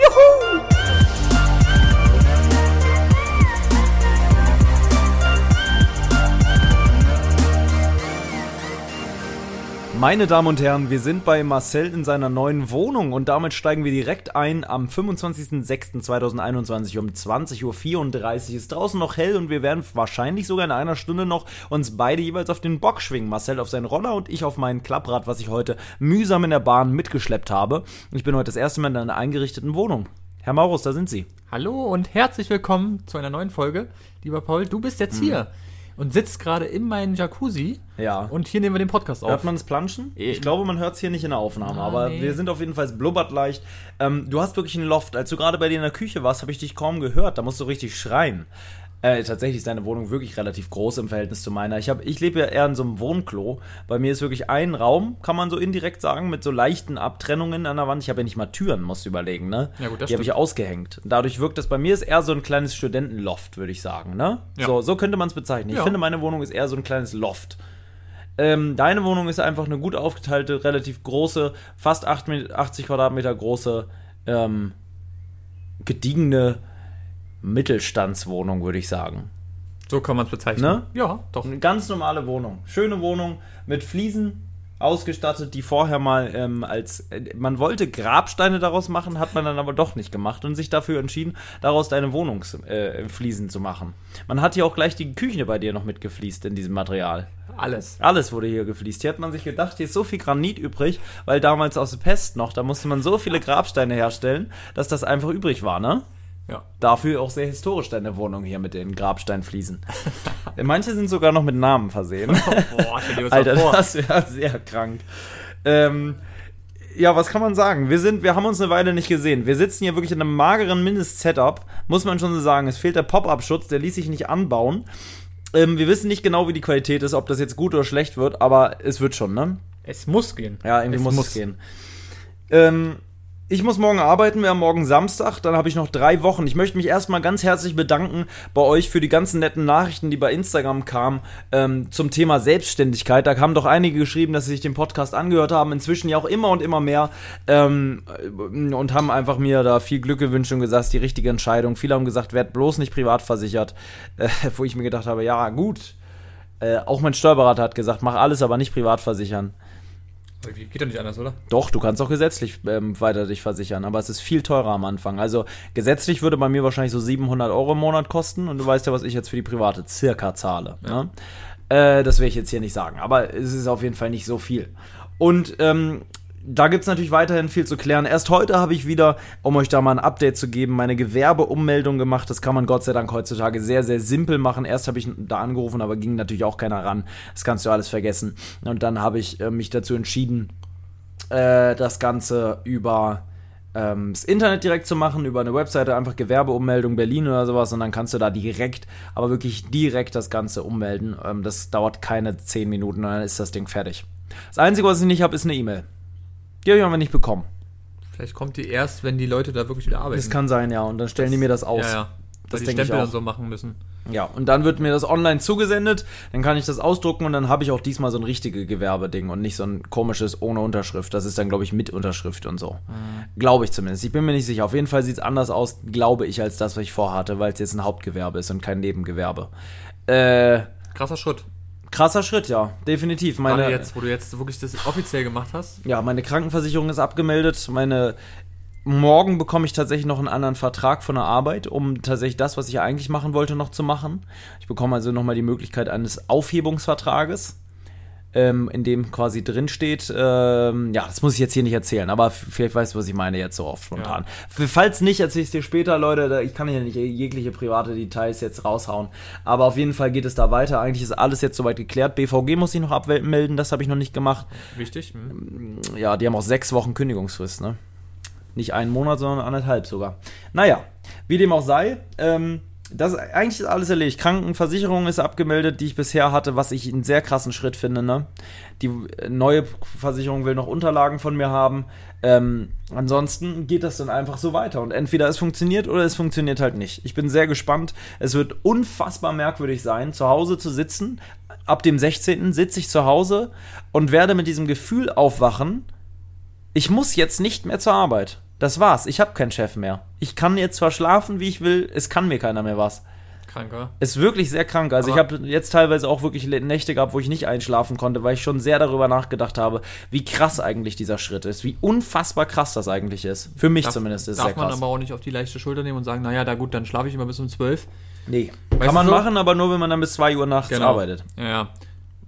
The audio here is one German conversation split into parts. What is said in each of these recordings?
Juhu! Meine Damen und Herren, wir sind bei Marcel in seiner neuen Wohnung und damit steigen wir direkt ein am 25.06.2021 um 20.34 Uhr. Ist draußen noch hell und wir werden wahrscheinlich sogar in einer Stunde noch uns beide jeweils auf den Bock schwingen. Marcel auf seinen Roller und ich auf mein Klapprad, was ich heute mühsam in der Bahn mitgeschleppt habe. Ich bin heute das erste Mal in einer eingerichteten Wohnung. Herr Maurus, da sind Sie. Hallo und herzlich willkommen zu einer neuen Folge. Lieber Paul, du bist jetzt hier und sitzt gerade in meinem Jacuzzi. Ja. Und hier nehmen wir den Podcast auf. Hört man es planschen? Ich glaube, man hört es hier nicht in der Aufnahme, Ah, aber nee. wir sind auf jeden Fall blubbert leicht. Ähm, du hast wirklich einen Loft. Als du gerade bei dir in der Küche warst, habe ich dich kaum gehört. Da musst du richtig schreien. Äh, tatsächlich ist deine Wohnung wirklich relativ groß im Verhältnis zu meiner. Ich, hab, ich lebe ja eher in so einem Wohnklo. Bei mir ist wirklich ein Raum, kann man so indirekt sagen, mit so leichten Abtrennungen an der Wand. Ich habe ja nicht mal Türen, musst du überlegen, ne? Ja, gut, das Die habe ich ausgehängt. Dadurch wirkt das bei mir ist eher so ein kleines Studentenloft, würde ich sagen, ne? Ja. So, so könnte man es bezeichnen. Ich Ja. finde, meine Wohnung ist eher so ein kleines Loft. Ähm, deine Wohnung ist einfach eine gut aufgeteilte, relativ große, fast 8 Mi- 80 Quadratmeter große, ähm, gediegene Mittelstandswohnung, würde ich sagen. So kann man es bezeichnen. Ne? Ja, doch. Eine ganz normale Wohnung. Schöne Wohnung mit Fliesen ausgestattet, die vorher mal ähm, als. Äh, man wollte Grabsteine daraus machen, hat man dann aber doch nicht gemacht und sich dafür entschieden, daraus deine Wohnungsfliesen äh, Fliesen zu machen. Man hat hier auch gleich die Küche bei dir noch mitgefliest in diesem Material. Alles. Alles wurde hier gefliest. Hier hat man sich gedacht, hier ist so viel Granit übrig, weil damals aus der Pest noch, da musste man so viele Grabsteine herstellen, dass das einfach übrig war, ne? Ja. Dafür auch sehr historisch deine Wohnung hier mit den Grabsteinfliesen. Manche sind sogar noch mit Namen versehen. Boah, Alter, vor. das wäre sehr krank. Ähm, ja, was kann man sagen? Wir sind, wir haben uns eine Weile nicht gesehen. Wir sitzen hier wirklich in einem mageren Mindest-Setup, muss man schon so sagen. Es fehlt der Pop-Up-Schutz, der ließ sich nicht anbauen. Ähm, wir wissen nicht genau, wie die Qualität ist, ob das jetzt gut oder schlecht wird, aber es wird schon, ne? Es muss gehen. Ja, irgendwie Es muss, muss. es gehen. Ähm, ich muss morgen arbeiten, wir haben morgen Samstag, dann habe ich noch drei Wochen. Ich möchte mich erstmal ganz herzlich bedanken bei euch für die ganzen netten Nachrichten, die bei Instagram kamen ähm, zum Thema Selbstständigkeit. Da haben doch einige geschrieben, dass sie sich den Podcast angehört haben, inzwischen ja auch immer und immer mehr ähm, und haben einfach mir da viel Glück gewünscht und gesagt, die richtige Entscheidung. Viele haben gesagt, werd bloß nicht privat versichert, äh, wo ich mir gedacht habe, ja gut. Äh, auch mein Steuerberater hat gesagt, mach alles, aber nicht privat versichern. Geht doch nicht anders, oder? Doch, du kannst auch gesetzlich ähm, weiter dich versichern, aber es ist viel teurer am Anfang. Also gesetzlich würde bei mir wahrscheinlich so 700 Euro im Monat kosten und du weißt ja, was ich jetzt für die private circa zahle. Ne? Äh, das will ich jetzt hier nicht sagen, aber es ist auf jeden Fall nicht so viel. Und ähm, da gibt es natürlich weiterhin viel zu klären. Erst heute habe ich wieder, um euch da mal ein Update zu geben, meine Gewerbeummeldung gemacht. Das kann man Gott sei Dank heutzutage sehr, sehr simpel machen. Erst habe ich da angerufen, aber ging natürlich auch keiner ran. Das kannst du alles vergessen. Und dann habe ich äh, mich dazu entschieden, äh, das Ganze über ähm, das Internet direkt zu machen, über eine Webseite, einfach Gewerbeummeldung Berlin oder sowas und dann kannst du da direkt, aber wirklich direkt das Ganze ummelden. Ähm, das dauert keine 10 Minuten dann ist das Ding fertig. Das Einzige, was ich nicht habe, ist eine E-Mail. Die habe ich aber nicht bekommen. Vielleicht kommt die erst, wenn die Leute da wirklich wieder arbeiten. Das kann sein, ja. Und dann stellen die mir das aus. Ja, ja. Das denke ich auch. dann so machen müssen. Ja, und dann wird mir das online zugesendet, dann kann ich das ausdrucken und dann habe ich auch diesmal so ein richtiges Gewerbeding und nicht so ein komisches ohne Unterschrift. Das ist dann, glaube ich, mit Unterschrift und so. Glaube ich zumindest. Ich bin mir nicht sicher. Auf jeden Fall sieht es anders aus, glaube ich, als das, was ich vorhatte, weil es jetzt ein Hauptgewerbe ist und kein Nebengewerbe. Äh, Krasser Schritt. Krasser Schritt, ja, definitiv. Gerade Meine, jetzt, wo du jetzt wirklich das offiziell gemacht hast. ja, meine Krankenversicherung ist abgemeldet. Meine morgen bekomme ich tatsächlich noch einen anderen Vertrag von der Arbeit, um tatsächlich das, was ich eigentlich machen wollte, noch zu machen. Ich bekomme also nochmal die Möglichkeit eines Aufhebungsvertrages, ähm, in dem quasi drin steht, ähm, ja, das muss ich jetzt hier nicht erzählen, aber vielleicht weißt du, was ich meine jetzt so oft spontan. F- Falls nicht, erzähle ich es dir später, Leute. Ich kann hier nicht jegliche private Details jetzt raushauen. Aber auf jeden Fall geht es da weiter. Eigentlich ist alles jetzt soweit geklärt. BVG muss ich noch abmelden, das habe ich noch nicht gemacht. Wichtig. Hm. Ja, die haben auch sechs Wochen Kündigungsfrist, ne? Nicht einen Monat, sondern anderthalb sogar. Naja, wie dem auch sei, ähm, das eigentlich ist alles erledigt. Krankenversicherung ist abgemeldet, die ich bisher hatte, was ich einen sehr krassen Schritt finde. Ne? Die äh, neue Versicherung will noch Unterlagen von mir haben. Ähm, ansonsten geht das dann einfach so weiter. Und entweder es funktioniert oder es funktioniert halt nicht. Ich bin sehr gespannt. Es wird unfassbar merkwürdig sein, zu Hause zu sitzen. Ab dem 16. sitze ich zu Hause und werde mit diesem Gefühl aufwachen, ich muss jetzt nicht mehr zur Arbeit. Das war's. Ich habe keinen Chef mehr. Ich kann jetzt zwar schlafen, wie ich will, es kann mir keiner mehr was. Kranker. Ist wirklich sehr krank. Also Aber- ich habe jetzt teilweise auch wirklich Nächte gehabt, wo ich nicht einschlafen konnte, weil ich schon sehr darüber nachgedacht habe, wie krass eigentlich dieser Schritt ist, wie unfassbar krass das eigentlich ist. Für mich Darf- zumindest ist es Darf sehr man krass. aber auch nicht auf die leichte Schulter nehmen und sagen, naja, da gut, dann schlafe ich immer bis um 12. nee, Weißt kann man so? machen, aber nur wenn man dann bis 2 Uhr nachts arbeitet. Ja, ja.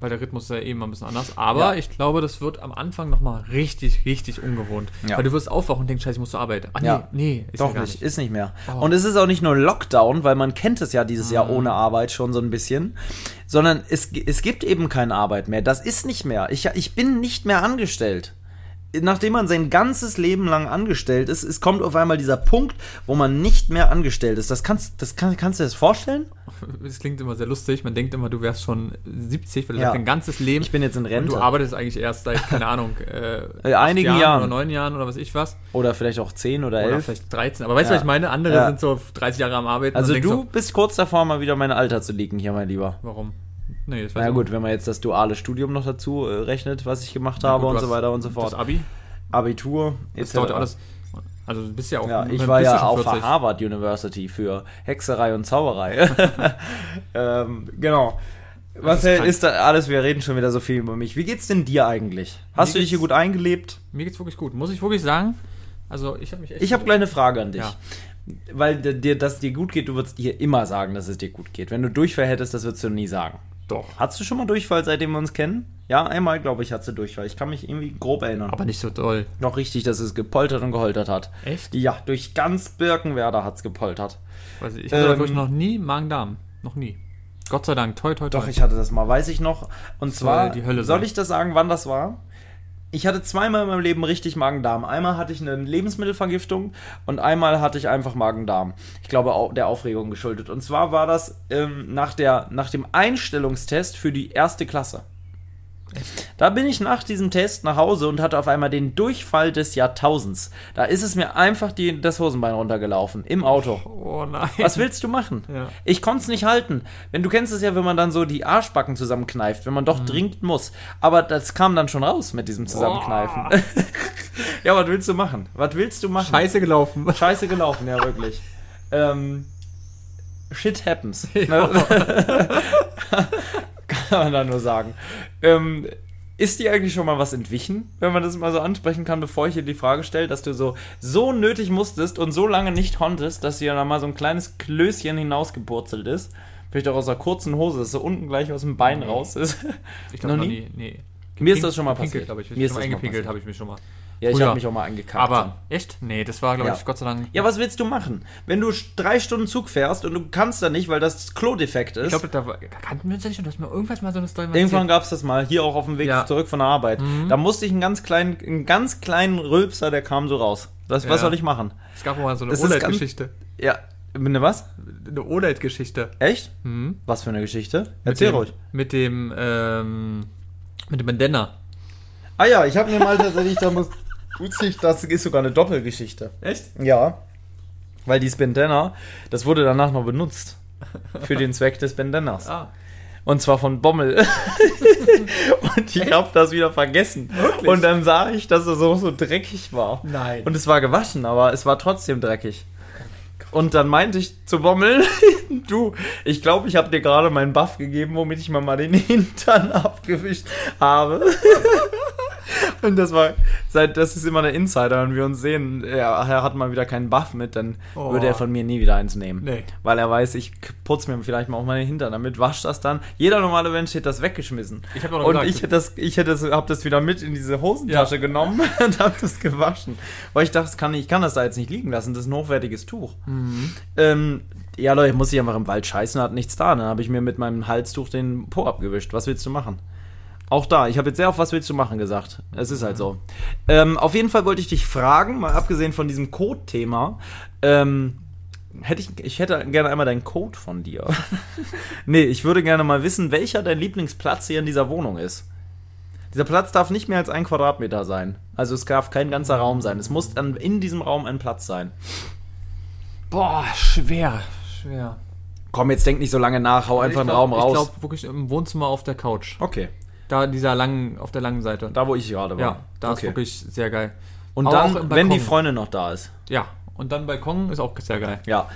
Weil der Rhythmus ist ja eben ein bisschen anders. Aber Ja. ich glaube, das wird am Anfang nochmal richtig, richtig ungewohnt. Ja. Weil du wirst aufwachen und denkst, scheiße, ich muss zur Arbeit. Ah, nee, Ja. nee, ist Doch ja nicht, ist nicht mehr. Oh. Und es ist auch nicht nur Lockdown, weil man kennt es ja dieses Jahr Mhm. ohne Arbeit schon so ein bisschen, sondern es, es gibt eben keine Arbeit mehr. Das ist nicht mehr. Ich, ich bin nicht mehr angestellt. Nachdem man sein ganzes Leben lang angestellt ist, es kommt auf einmal dieser Punkt, wo man nicht mehr angestellt ist. Das kannst, das kann, kannst du dir das vorstellen? Es klingt immer sehr lustig. Man denkt immer, du wärst schon 70, weil du Ja. dein ganzes Leben. Ich bin jetzt in und Rente. du arbeitest eigentlich erst seit, keine Ahnung, äh, Äh, einigen Jahren, Jahren. oder neun Jahren oder was ich was. Oder vielleicht auch 10 oder Oder 11. vielleicht 13. Aber weißt du, Ja. was ich meine? Andere Ja. sind so 30 Jahre am Arbeiten. Also und du So, bist kurz davor, mal wieder mein Alter zu liegen hier, mein Lieber. warum? Nee, das weiß Na gut, wenn man jetzt das duale Studium noch dazu äh, rechnet, was ich gemacht habe gut, und so weiter und so fort. Das Abi, Abitur, das etc. dauert ja alles. Also du bist ja auch. Ja, ich war ja auf 40. der Harvard University für Hexerei und Zauberei. ähm, genau. Was ist ist, da alles? Wir reden schon wieder so viel über mich. Wie geht's denn dir eigentlich? Hast Mir du dich hier gut eingelebt? Mir geht's wirklich gut. Muss ich wirklich sagen. Also ich habe mich echt. Ich habe gleich eine Frage an dich. Ja. Weil dir, dir, dass dir gut geht, du würdest dir immer sagen, dass es dir gut geht. Wenn du Durchfall hättest, das würdest du nie sagen. Doch. Hattest du schon mal Durchfall, seitdem wir uns kennen? Ja, einmal, glaube ich, hattest du Durchfall. Ich kann mich irgendwie grob erinnern. Aber nicht so doll. Noch richtig, dass es gepoltert und geholtert hat. Echt? Ja, durch ganz Birkenwerder hat es gepoltert. Weiß ich ich hatte Ähm, wirklich noch nie Magen-Darm. Noch nie. Gott sei Dank. Toi, toi, toi. Doch, ich hatte das mal, weiß ich noch. Und soll zwar, soll sein. ich das sagen, wann das war? Ich hatte zweimal in meinem Leben richtig Magen-Darm. Einmal hatte ich eine Lebensmittelvergiftung und einmal hatte ich einfach Magen-Darm. Ich glaube, auch der Aufregung geschuldet. Und zwar war das ähm, nach, der, nach dem Einstellungstest für die erste Klasse. Da bin ich nach diesem Test nach Hause und hatte auf einmal den Durchfall des Jahrtausends. Da ist es mir einfach die, das Hosenbein runtergelaufen. Im Auto. Oh nein. Was willst du machen? Ja. Ich konnte es nicht halten. Wenn du kennst es ja, wenn man dann so die Arschbacken zusammenkneift, wenn man Mhm. doch dringend muss. Aber das kam dann schon raus mit diesem Zusammenkneifen. ja, was willst du machen? Was willst du machen? Scheiße gelaufen. Scheiße gelaufen, ja wirklich. ähm, shit happens. Ne? Kann man da nur sagen. Ähm, ist dir eigentlich schon mal was entwichen, wenn man das mal so ansprechen kann, bevor ich dir die Frage stelle, dass du so, so nötig musstest und so lange nicht konntest, dass dir dann mal so ein kleines Klößchen hinausgepurzelt ist? Vielleicht auch aus einer kurzen Hose, dass so unten gleich aus dem Bein raus ist. Ich glaube Noch nie? nie. Nee. Mir ist das schon mal passiert. ich. Mir ist das schon mal eingepinkelt habe ich mich schon mal. Ja, ich habe mich auch mal angekackt. Aber, echt? Nee, das war, glaube Ja. ich, Gott sei Dank. Ja, was willst du machen? Wenn du drei Stunden Zug fährst und du kannst da nicht, weil das Klo defekt ist. Ich glaube, da war, kannten wir uns ja nicht und du hast mir irgendwas mal so eine Story Irgendwann gab es das mal, hier auch auf dem Weg Ja. zurück von der Arbeit. Da musste ich einen ganz kleinen, einen ganz kleinen Rülpser, der kam so raus. Was, was Ja. soll ich machen? Es gab auch mal so eine Das OLED-Geschichte. Ja, ne was? Eine OLED-Geschichte. Echt? Mhm. Was für eine Geschichte? Mit Erzähl dem, ruhig. Mit dem, ähm, mit dem Bandana. Ah ja, ich habe mir mal tatsächlich, da muss, witzig, das ist sogar eine Doppelgeschichte. Echt? Ja. Weil dieses Bandana, das wurde danach noch benutzt. Für den Zweck des Bandanas. Ah. Und zwar von Bommel. und ich habe das wieder vergessen. Wirklich? Und dann sah ich, dass es so, so dreckig war. Nein. Und es war gewaschen, aber es war trotzdem dreckig. Und dann meinte ich zu Bommel, du, ich glaube, ich habe dir gerade meinen Buff gegeben, womit ich mir mal den Hintern abgewischt habe. Und das war, seit, das ist immer der Insider, wenn wir uns sehen, er, er hat mal wieder keinen Buff mit, dann Oh. würde er von mir nie wieder eins nehmen. Nee. Weil er weiß, ich putze mir vielleicht mal auch meine Hintern damit, wascht das dann. Jeder normale Mensch hätte das weggeschmissen. Ich hab doch noch Und gesagt, ich hätte das, ich hätte das, hab das wieder mit in diese Hosentasche Ja. genommen und hab das gewaschen. Weil ich dachte, das kann, ich kann das da jetzt nicht liegen lassen, das ist ein hochwertiges Tuch. Mhm. Ähm, ja, Leute, muss ich einfach im Wald scheißen, hat nichts da. Dann habe ich mir mit meinem Halstuch den Po abgewischt. Was willst du machen? Auch da, ich habe jetzt sehr auf was willst du machen gesagt. Es ist halt so. Ähm, auf jeden Fall wollte ich dich fragen, mal abgesehen von diesem Code-Thema, ähm, hätte ich, ich hätte gerne einmal deinen Code von dir. nee, ich würde gerne mal wissen, welcher dein Lieblingsplatz hier in dieser Wohnung ist. Dieser Platz darf nicht mehr als ein Quadratmeter sein. Also es darf kein ganzer Raum sein. Es muss dann in diesem Raum ein Platz sein. Boah, schwer. Schwer. Komm, jetzt denk nicht so lange nach, hau einfach ich einen Raum raus. Ich glaube wirklich im Wohnzimmer auf der Couch. okay, Da dieser langen, auf der langen Seite. da wo ich gerade war. ja, da ist okay. wirklich sehr geil. Und Aber dann, wenn die. Freundin noch da ist. Ja, und dann Balkon ist auch sehr geil. Ja.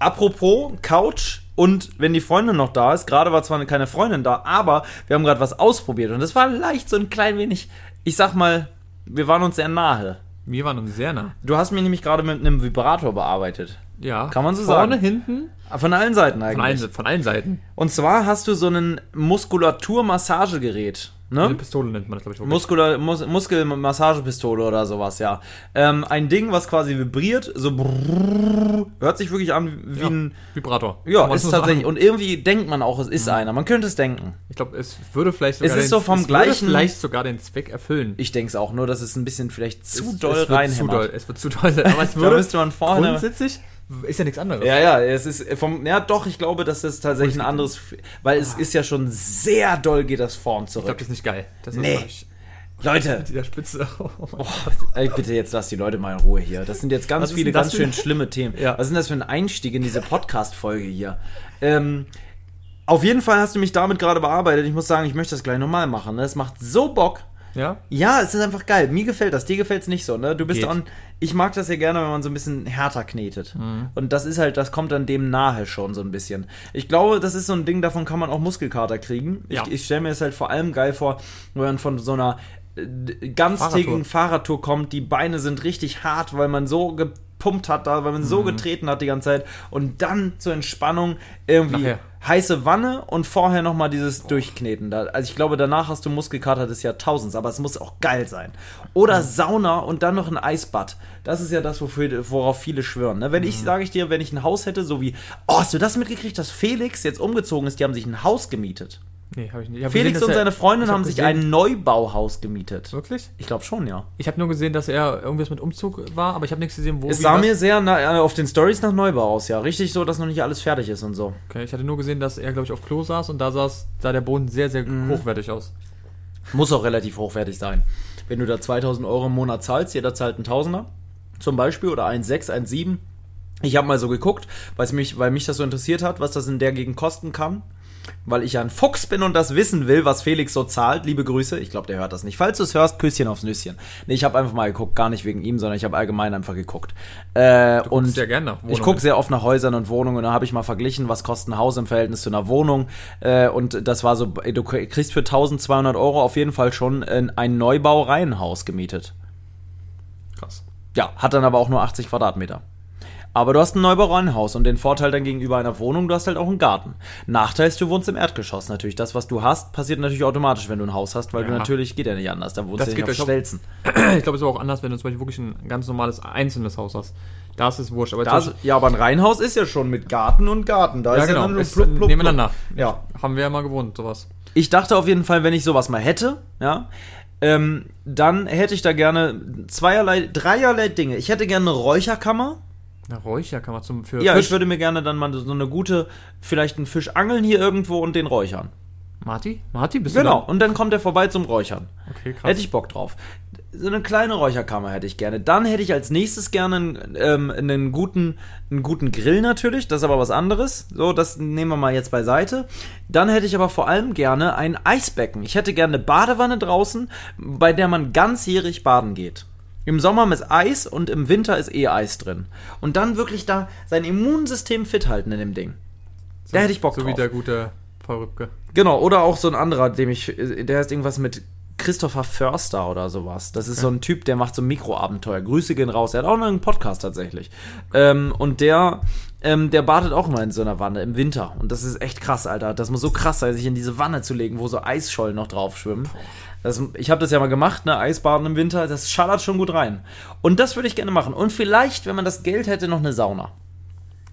Apropos Couch und wenn die Freundin noch da ist, gerade war zwar keine Freundin da, aber wir haben gerade was ausprobiert und das war leicht so ein klein wenig, ich sag mal, wir waren uns sehr nahe. Wir waren uns sehr nah. Du hast mich nämlich gerade mit einem Vibrator bearbeitet. Ja. Kann man so Vorne, sagen. hinten, Von allen Seiten von eigentlich. allen, von allen Seiten. Und zwar hast du so ein Muskulaturmassagegerät. Eine Ne? Pistole nennt man das, glaube ich. Muskula Mus Muskelmassagepistole oder sowas, ja. Ähm, ein Ding, was quasi vibriert, so brrrr, hört sich wirklich an wie ja. ein. Vibrator. Ja, ist so tatsächlich. sagen. Und irgendwie denkt man auch, es ist einer. Man könnte es denken. Ich glaube, es würde vielleicht Es ist so vom gleichen- vielleicht sogar den Zweck erfüllen. Ich denke es auch, nur dass es ein bisschen vielleicht zu Es- doll es wird zu reinhämmert. doll. Es wird zu doll sein. Aber es Da würde müsste man vorne. grundsätzlich ist ja nichts anderes. Ja, ja, es ist vom. Ja, doch, ich glaube, dass das tatsächlich ein anderes. Weil es ist ja schon sehr doll, geht das vorn Ich glaube, zurück. das ist nicht geil. Das Nee. ist nicht. Leute, Mit dieser Spitze. Oh Oh, bitte jetzt lass die Leute mal in Ruhe hier. Das sind jetzt ganz viele das ganz schön schlimme Themen. Ja. Was ist denn das für ein Einstieg in diese Podcast-Folge hier? Ähm, auf jeden Fall hast du mich damit gerade bearbeitet. Ich muss sagen, ich möchte das gleich nochmal machen. Ne? Es macht so Bock. Ja? Ja, es ist einfach geil. Mir gefällt das. Dir gefällt es nicht so, ne? Du bist Geht. on. Ich mag das ja gerne, wenn man so ein bisschen härter knetet. Mhm. Und das ist halt, das kommt dann dem nahe schon so ein bisschen. Ich glaube, das ist so ein Ding, davon kann man auch Muskelkater kriegen. Ja. Ich, ich stelle mir es halt vor allem geil vor, wenn man von so einer äh, ganztägigen Fahrradtour. kommt, die Beine sind richtig hart, weil man so gepumpt hat da, weil man Mhm. so getreten hat die ganze Zeit. Und dann zur Entspannung irgendwie Nachher. heiße Wanne und vorher nochmal dieses Durchkneten. Da, also ich glaube, danach hast du Muskelkater des Jahrtausends, aber es muss auch geil sein. Oder Sauna und dann noch ein Eisbad. Das ist ja das, worauf viele schwören. Ne? Wenn ich, sage ich dir, wenn ich ein Haus hätte, so wie, oh, hast du das mitgekriegt, dass Felix jetzt umgezogen ist, die haben sich ein Haus gemietet. Nee, habe ich nicht. Ich hab Felix gesehen, und er- seine Freundin hab haben sich gesehen- ein Neubauhaus gemietet. Wirklich? Ich glaube schon, ja. Ich habe nur gesehen, dass er irgendwas mit Umzug war, aber ich habe nichts gesehen, wo Es sah mir sehr na, äh, auf den Stories nach Neubau aus, ja. Richtig so, dass noch nicht alles fertig ist und so. Okay, ich hatte nur gesehen, dass er, glaube ich, auf Klo saß und da saß, sah der Boden sehr, sehr Mhm. hochwertig aus. Muss auch relativ hochwertig sein. Wenn du da 2000 Euro im Monat zahlst, jeder zahlt einen Tausender zum Beispiel oder 1,6, 1,7. Ich habe mal so geguckt, mich, weil mich das so interessiert hat, was das in der Gegend kosten kann. Weil ich ja ein Fuchs bin und das wissen will, was Felix so zahlt. Liebe Grüße. Ich glaube, der hört das nicht. Falls du es hörst, Küsschen aufs Nüsschen. Nee, ich habe einfach mal geguckt, gar nicht wegen ihm, sondern ich habe allgemein einfach geguckt. Äh, Du und sehr gerne nach ich Wohnungen. gucke sehr oft nach Häusern und Wohnungen und da habe ich mal verglichen, was kostet ein Haus im Verhältnis zu einer Wohnung. Äh, und das war so, du kriegst für 1200 Euro auf jeden Fall schon ein Neubau-Reihenhaus gemietet. Krass. Ja, hat dann aber auch nur 80 Quadratmeter. Aber du hast ein Neubau-Reihenhaus und den Vorteil dann gegenüber einer Wohnung, du hast halt auch einen Garten. Nachteil ist, du wohnst im Erdgeschoss natürlich. Das, was du hast, passiert natürlich automatisch, wenn du ein Haus hast, weil du Ja. natürlich, geht ja nicht anders, da wohnst Das du geht nicht auf euch auch- Stelzen. Ich glaube, es ist aber auch anders, wenn du zum Beispiel wirklich ein ganz normales einzelnes Haus hast. Da ist es wurscht. Aber Da, zum ist- ja, aber ein Reihenhaus ist ja schon mit Garten und Garten. Da Ja, ist genau. ja dann Ist blub, blub, nebeneinander. blub. Ja. haben wir ja mal gewohnt, sowas. Ich dachte auf jeden Fall, wenn ich sowas mal hätte, ja, ähm, dann hätte ich da gerne zweierlei, dreierlei Dinge. Ich hätte gerne eine Räucherkammer. Eine Räucher kann man zum für Ja, Fisch. ich würde mir gerne dann mal so eine gute, vielleicht einen Fisch angeln hier irgendwo und den räuchern. Marti? Marti, bist Genau. du Und dann kommt er vorbei zum Räuchern. Okay, krass. Hätte ich Bock drauf. So eine kleine Räucherkammer hätte ich gerne. Dann hätte ich als nächstes gerne einen, ähm, einen, guten, einen guten Grill natürlich. Das ist aber was anderes. So, das nehmen wir mal jetzt beiseite. Dann hätte ich aber vor allem gerne ein Eisbecken. Ich hätte gerne eine Badewanne draußen, bei der man ganzjährig baden geht. Im Sommer ist Eis und im Winter ist eh Eis drin. Und dann wirklich da sein Immunsystem fit halten in dem Ding. Da hätte ich Bock So drauf. wie der gute Paul Rübke. Genau, oder auch so ein anderer, dem ich, der heißt irgendwas mit Christopher Förster oder sowas. Das ist so ein Typ, der macht so Mikroabenteuer. Grüße gehen raus. Er hat auch noch einen Podcast tatsächlich. Ähm, und der, ähm, der badet auch immer in so einer Wanne im Winter. Und das ist echt krass, Alter. Das muss so krass sein, sich in diese Wanne zu legen, wo so Eisschollen noch drauf schwimmen. Das, ich habe das ja mal gemacht, ne, Eisbaden im Winter. Das schallert schon gut rein. Und das würde ich gerne machen. Und vielleicht, wenn man das Geld hätte, noch eine Sauna.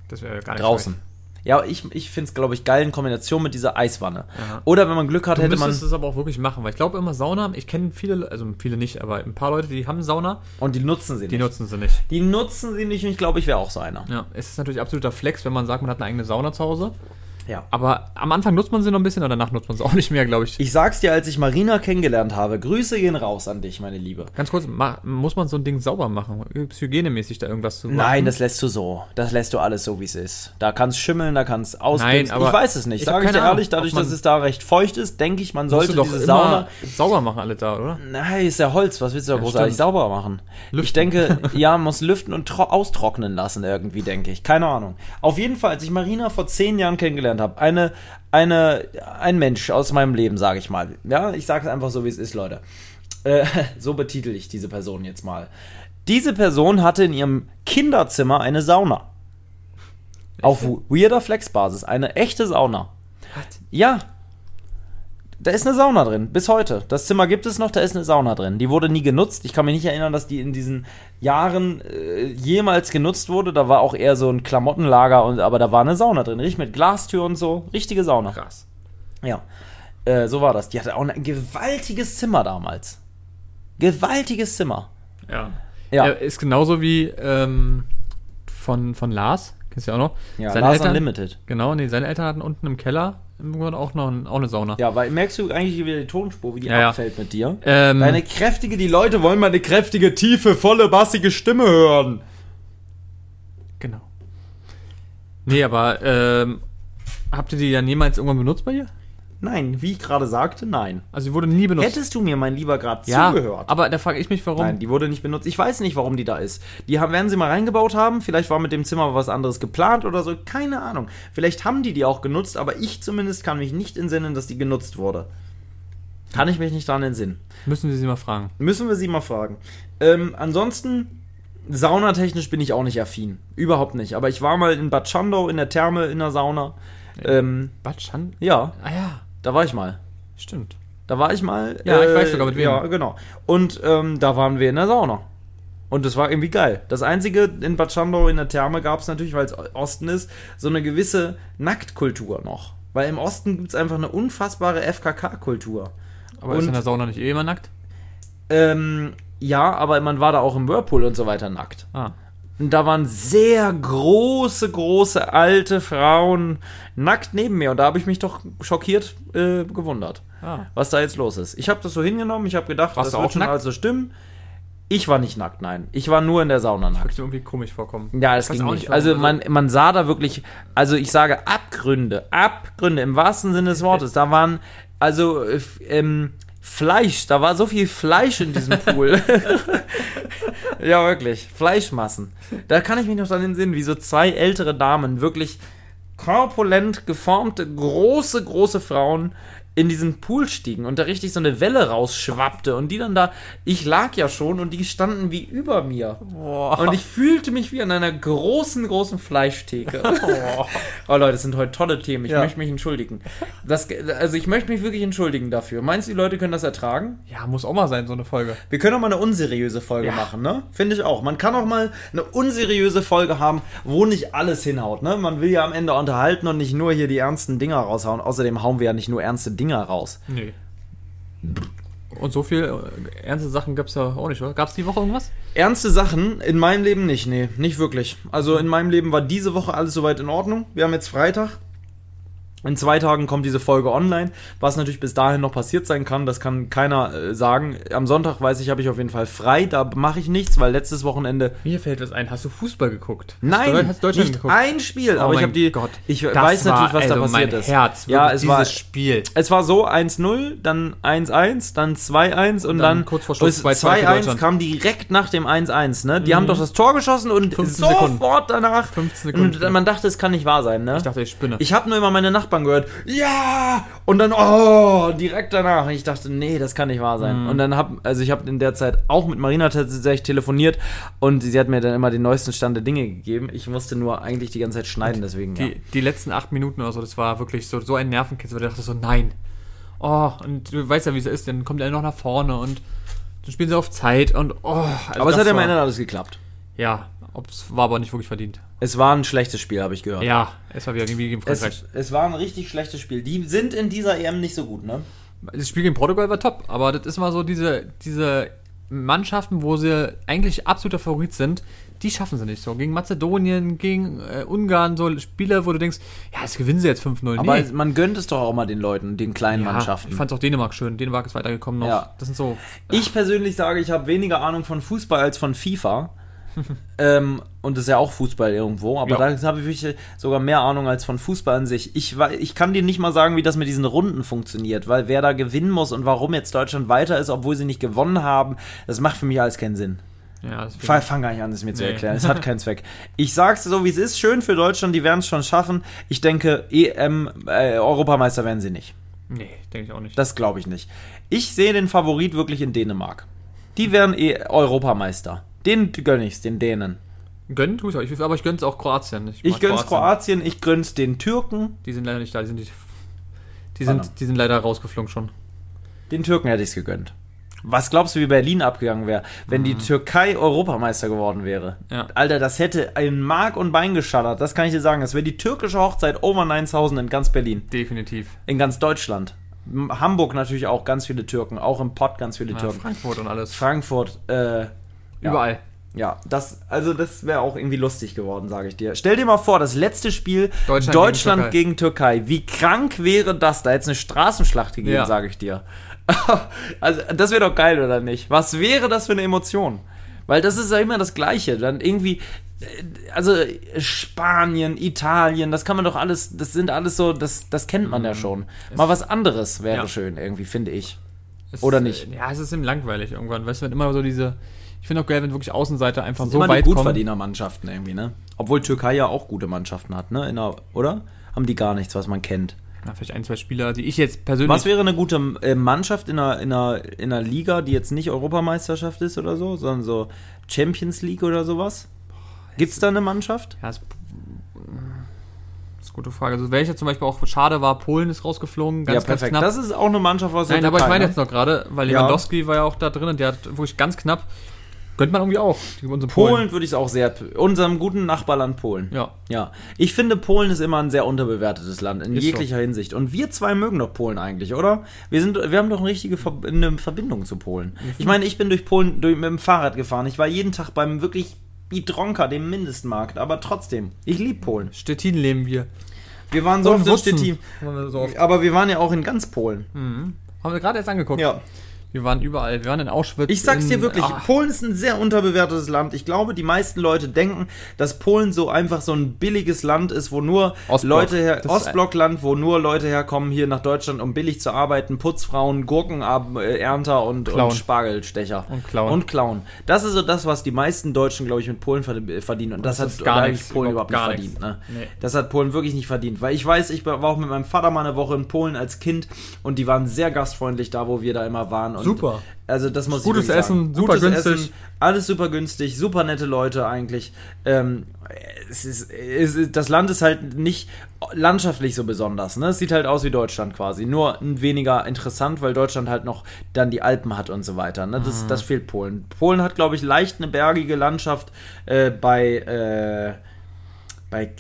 Das wäre gar nicht Draußen. schlecht. Ja, ich, ich finde es, glaube ich, geil in Kombination mit dieser Eiswanne. Oder wenn man Glück hat, Du hätte man. müsstest es aber auch wirklich machen, weil ich glaube immer Sauna, ich kenne viele, also viele nicht, aber ein paar Leute, die haben Sauna, Und die nutzen sie die nicht. nutzen sie nicht. Die nutzen sie nicht und ich glaube, ich wäre auch so einer. Ja, es ist natürlich absoluter Flex, wenn man sagt, man hat eine eigene Sauna zu Hause. Ja. Aber am Anfang nutzt man sie noch ein bisschen und danach nutzt man sie auch nicht mehr, glaube ich. Ich sag's dir, als ich Marina kennengelernt habe. Grüße gehen raus an dich, meine Liebe. Ganz kurz, muss man so ein Ding sauber machen? Gibt's hygienemäßig da irgendwas zu Nein, das lässt du so. Das lässt du alles so, wie es ist. Da kann's schimmeln, da kann's auspinseln. aber Ich weiß es nicht. ich Sage ich dir ehrlich, dadurch, man- dass es da recht feucht ist, denke ich, man sollte diese Sauna. sauber machen, alle da, oder? Nein, ist ja Holz. Was willst du da großartig stimmt. sauber machen? Ich Lüften. denke, ja, muss lüften und tro- austrocknen lassen irgendwie, denke ich. Keine Ahnung. Auf jeden Fall, als ich Marina vor zehn Jahren kennengelernt habe, eine, eine, ein Mensch aus meinem Leben, sage ich mal. Ja, ich sage es einfach so, wie es ist, Leute. Äh, so betitel ich diese Person jetzt mal. Diese Person hatte in ihrem Kinderzimmer eine Sauna. Auf weirder Flexbasis. Eine echte Sauna. Ja. Da ist eine Sauna drin, bis heute. Das Zimmer gibt es noch, da ist eine Sauna drin. Die wurde nie genutzt. Ich kann mich nicht erinnern, dass die in diesen Jahren äh, jemals genutzt wurde. Da war auch eher so ein Klamottenlager, und, aber da war eine Sauna drin. Richtig mit Glastür und so. Richtige Sauna. Krass. Ja. Äh, so war das. Die hatte auch ein gewaltiges Zimmer damals. Gewaltiges Zimmer. Ja. Ja. Ist genauso wie ähm, von, von Lars, kennst du ja auch noch. Ja, seine Lars Eltern, Unlimited. Genau, nee, seine Eltern hatten unten im Keller Grunde auch noch ein, auch eine Sauna. Ja, weil merkst du eigentlich wieder die Tonspur, wie die Ja, ja. abfällt mit dir? Ähm, Deine kräftige, die Leute wollen mal eine kräftige, tiefe, volle, bassige Stimme hören. Genau. Nee, aber ähm, habt ihr die dann jemals irgendwann benutzt bei ihr? Nein, wie ich gerade sagte, nein. Also sie wurde nie benutzt. Hättest du mir, mein Lieber, gerade ja, zugehört? aber da frage ich mich, warum. Nein, die wurde nicht benutzt. Ich weiß nicht, warum die da ist. Die haben, werden sie mal reingebaut haben. Vielleicht war mit dem Zimmer was anderes geplant oder so. Keine Ahnung. Vielleicht haben die die auch genutzt, aber ich zumindest kann mich nicht entsinnen, dass die genutzt wurde. Kann ich mich nicht daran entsinnen. Müssen wir sie mal fragen. Müssen wir sie mal fragen. Ähm, ansonsten, saunatechnisch bin ich auch nicht affin. Überhaupt nicht. Aber ich war mal in Bad Schandau in der Therme in der Sauna. Ähm, Bad Schan? ja, Ah ja, da war ich mal. stimmt. Da war ich mal. Ja, ich weiß sogar mit wem. Ja, genau. Und ähm, da waren wir in der Sauna. Und das war irgendwie geil. Das Einzige in Bad Schandau in der Therme gab es natürlich, weil es Osten ist, so eine gewisse Nacktkultur noch. Weil im Osten gibt es einfach eine unfassbare FKK-Kultur. Aber Und- ist in der Sauna nicht eh immer nackt? Ähm, ja, aber man war da auch im Whirlpool und so weiter nackt. Ah. Und da waren sehr große, große alte Frauen nackt neben mir. Und da habe ich mich doch schockiert äh, gewundert, ah. was da jetzt los ist. Ich habe das so hingenommen, ich habe gedacht, Warst das wird auch schon nackt? also stimmen. Ich war nicht nackt, nein. Ich war nur in der Sauna nackt. Mir irgendwie komisch vorkommen. Ja, das Ich weiß ging nicht. Also man, man sah da wirklich, also ich sage Abgründe, Abgründe im wahrsten Sinne des Wortes. Da waren also äh, ähm, Fleisch, da war so viel Fleisch in diesem Pool. ja, wirklich, Fleischmassen. Da kann ich mich noch dran entsinnen, wie so zwei ältere Damen, wirklich korpulent geformte, große, große Frauen in diesen Pool stiegen und da richtig so eine Welle rausschwappte und die dann da, ich lag ja schon und die standen wie über mir. Boah. Und ich fühlte mich wie an einer großen, großen Fleischtheke. oh Leute, das sind heute tolle Themen. Ich Ja. möchte mich entschuldigen. Das, also ich möchte mich wirklich entschuldigen dafür. Meinst du, die Leute können das ertragen? ja, muss auch mal sein, so eine Folge. Wir können auch mal eine unseriöse Folge Ja. machen, ne? Finde ich auch. Man kann auch mal eine unseriöse Folge haben, wo nicht alles hinhaut, ne? Man will ja am Ende unterhalten und nicht nur hier die ernsten Dinger raushauen. Außerdem hauen wir ja nicht nur ernste Dinger raus. Nee. Und so viel äh, ernste Sachen gab es ja auch nicht, oder? Gab es die Woche irgendwas? Ernste Sachen in meinem Leben nicht, nee, nicht wirklich. Also in meinem Leben war diese Woche alles soweit in Ordnung. Wir haben jetzt Freitag. In zwei Tagen kommt diese Folge online. Was natürlich bis dahin noch passiert sein kann, das kann keiner äh, sagen. Am Sonntag weiß ich, habe ich auf jeden Fall frei. Da mache ich nichts, weil letztes Wochenende. Mir fällt was ein. Hast du Fußball geguckt? Nein, hast du Deutschland nicht geguckt? ein Spiel. Oh aber ich habe die. Gott. Ich weiß natürlich, was war, da also passiert mein ist. Herz, ja, es war. dieses Spiel. Es war so 1-0, dann 1-1, dann 2-1 und, dann dann, kurz vor Schluss es 2-2 für 2-1 Deutschland. kam direkt nach dem 1-1. Ne? Die haben doch das Tor geschossen und 15 sofort Sekunden. danach. 15 Sekunden. Und man dachte, es kann nicht wahr sein. Ne? Ich dachte, ich spinne. Ich habe nur immer meine Nachbarn gehört, ja, und dann, oh, direkt danach. Und ich dachte, nee, das kann nicht wahr sein. Mhm. Und dann hab, also ich habe in der Zeit auch mit Marina tatsächlich telefoniert und sie hat mir dann immer den neuesten Stand der Dinge gegeben. Ich musste nur eigentlich die ganze Zeit schneiden, deswegen. die, ja. die letzten acht Minuten oder so, das war wirklich so, so ein Nervenkitzel, weil ich dachte so, nein. Oh, und du weißt ja, wie es ist, dann kommt er noch nach vorne und dann spielen sie auf Zeit und oh. also Aber es hat ja am Ende alles geklappt. Ja, Ob's, war aber nicht wirklich verdient. Es war ein schlechtes Spiel, habe ich gehört. Ja, es war wieder gegen Frankreich. Es, es war ein richtig schlechtes Spiel. Die sind in dieser EM nicht so gut, ne? Das Spiel gegen Portugal war top, aber das ist mal so diese, diese Mannschaften, wo sie eigentlich absoluter Favorit sind, die schaffen sie nicht so. Gegen Mazedonien, gegen äh, Ungarn, so Spiele, wo du denkst, ja, jetzt gewinnen sie jetzt 5-0. Aber man gönnt es doch auch mal den Leuten, den kleinen ja, Mannschaften. Ich fand auch Dänemark schön. Dänemark ist weitergekommen noch. Ja. Das sind so. Ich persönlich sage, ich habe weniger Ahnung von Fußball als von FIFA. ähm, und das ist ja auch Fußball irgendwo, aber Ja. da habe ich wirklich sogar mehr Ahnung als von Fußball an sich. Ich, ich kann dir nicht mal sagen, wie das mit diesen Runden funktioniert, weil wer da gewinnen muss und warum jetzt Deutschland weiter ist, obwohl sie nicht gewonnen haben, das macht für mich alles keinen Sinn. Ja, Fang, gar nicht an, das mir zu Nee. erklären. Es hat keinen Zweck. Ich sag's so, wie es ist. Schön für Deutschland, die werden es schon schaffen. Ich denke, EM, äh, Europameister werden sie nicht. nee, denke ich auch nicht. Das glaube ich nicht. Ich sehe den Favorit wirklich in Dänemark. Die werden eh Europameister. Den gönn ich's, den Dänen. Gönnen tue ich. Ich, aber ich gönn's auch Kroatien. Ich mag gönn's Kroatien, ich gönn's den Türken. Die sind leider nicht da. Die sind, die, die sind, die sind leider rausgeflogen schon. Den Türken hätte ich's gegönnt. Was glaubst du, wie Berlin abgegangen wäre, wenn die Türkei Europameister geworden wäre? Mhm. Ja. Alter, das hätte ein Mark und Bein geschallert. Das kann ich dir sagen. Das wäre die türkische Hochzeit over 9000 in ganz Berlin. Definitiv. In ganz Deutschland. Hamburg natürlich auch ganz viele Türken. Auch im Pott ganz viele Ja, Türken. Frankfurt und alles. Frankfurt, äh, ja. Überall. Ja, das, also das wäre auch irgendwie lustig geworden, sage ich dir. Stell dir mal vor, das letzte Spiel Deutschland Deutschland, gegen gegen, Türkei. Wie krank wäre das? Da hätte es eine Straßenschlacht gegeben, Ja. sage ich dir. also, das wäre doch geil, oder nicht? Was wäre das für eine Emotion? Weil das ist ja immer das Gleiche. Dann irgendwie, äh, also Spanien, Italien, das kann man doch alles, das sind alles so, das, das kennt man ja schon. Mal was anderes wäre Mhm. Ja. schön, irgendwie, finde ich. Es Oder nicht? äh, Ja, es ist eben langweilig irgendwann. Weißt du, wenn immer so diese. Ich finde auch geil, wenn wirklich Außenseiter einfach so immer weit kommen. Gutverdienermannschaften irgendwie, ne? Obwohl Türkei ja auch gute Mannschaften hat, ne? In der, oder? Haben die gar nichts, was man kennt. Na, vielleicht ein, zwei Spieler, die ich jetzt persönlich. Was wäre eine gute äh, Mannschaft in einer, in, einer, in einer Liga, die jetzt nicht Europameisterschaft ist oder so, sondern so Champions League oder sowas? Gibt's da eine Mannschaft? Ja, das, das ist eine gute Frage. Also, welche zum Beispiel auch schade war, Polen ist rausgeflogen, ganz, ja, perfekt. ganz knapp. Das ist auch eine Mannschaft aus der Nein, aber ich Türkei, meine ne? jetzt noch gerade, weil Ja. Lewandowski war ja auch da drin und der hat wirklich ganz knapp. Gönnt man irgendwie auch. Unsere Polen würde ich es auch sehr. Unserem guten Nachbarland Polen. Ja. Ja. Ich finde, Polen ist immer ein sehr unterbewertetes Land, in Ist jeglicher Hinsicht. Und wir zwei mögen doch Polen eigentlich, oder? Wir, sind, wir haben doch eine richtige Ver eine Verbindung zu Polen. Ich meine, ich bin durch Polen durch, mit dem Fahrrad gefahren. Ich war jeden Tag beim wirklich Biedronka, dem Mindestmarkt. Aber trotzdem, ich liebe Polen. Stettin leben wir. Wir waren so Und oft in. Stettin. So oft. Aber wir waren ja auch in ganz Polen. Haben wir gerade erst angeguckt. Ja. Wir waren überall. Wir waren in Auschwitz. Ich sag's dir wirklich, Ah, Polen ist ein sehr unterbewertetes Land. Ich glaube, die meisten Leute denken, dass Polen so einfach so ein billiges Land ist, wo nur Ostblock. Leute her, Ostblockland, wo nur Leute herkommen hier nach Deutschland, um billig zu arbeiten, Putzfrauen, Gurkenernter und, und Spargelstecher. Und klauen. Und klauen. Das ist so das, was die meisten Deutschen, glaube ich, mit Polen verd- verdienen. Und das, Das hat gar nichts, Polen überhaupt überhaupt nicht gar verdient. Ne? Nee. Das hat Polen wirklich nicht verdient. Weil ich weiß, ich war auch mit meinem Vater mal eine Woche in Polen als Kind und die waren sehr gastfreundlich da, wo wir da immer waren. Und Super. Also das muss Gutes ich. Essen, super günstig. alles super günstig, super nette Leute eigentlich. Ähm, es ist, es ist, das Land ist halt nicht landschaftlich so besonders. Ne? Es sieht halt aus wie Deutschland quasi. Nur weniger interessant, weil Deutschland halt noch dann die Alpen hat und so weiter. Ne? Mhm. Das, das fehlt Polen. Polen hat, glaube ich, leicht eine bergige Landschaft äh, bei, äh, bei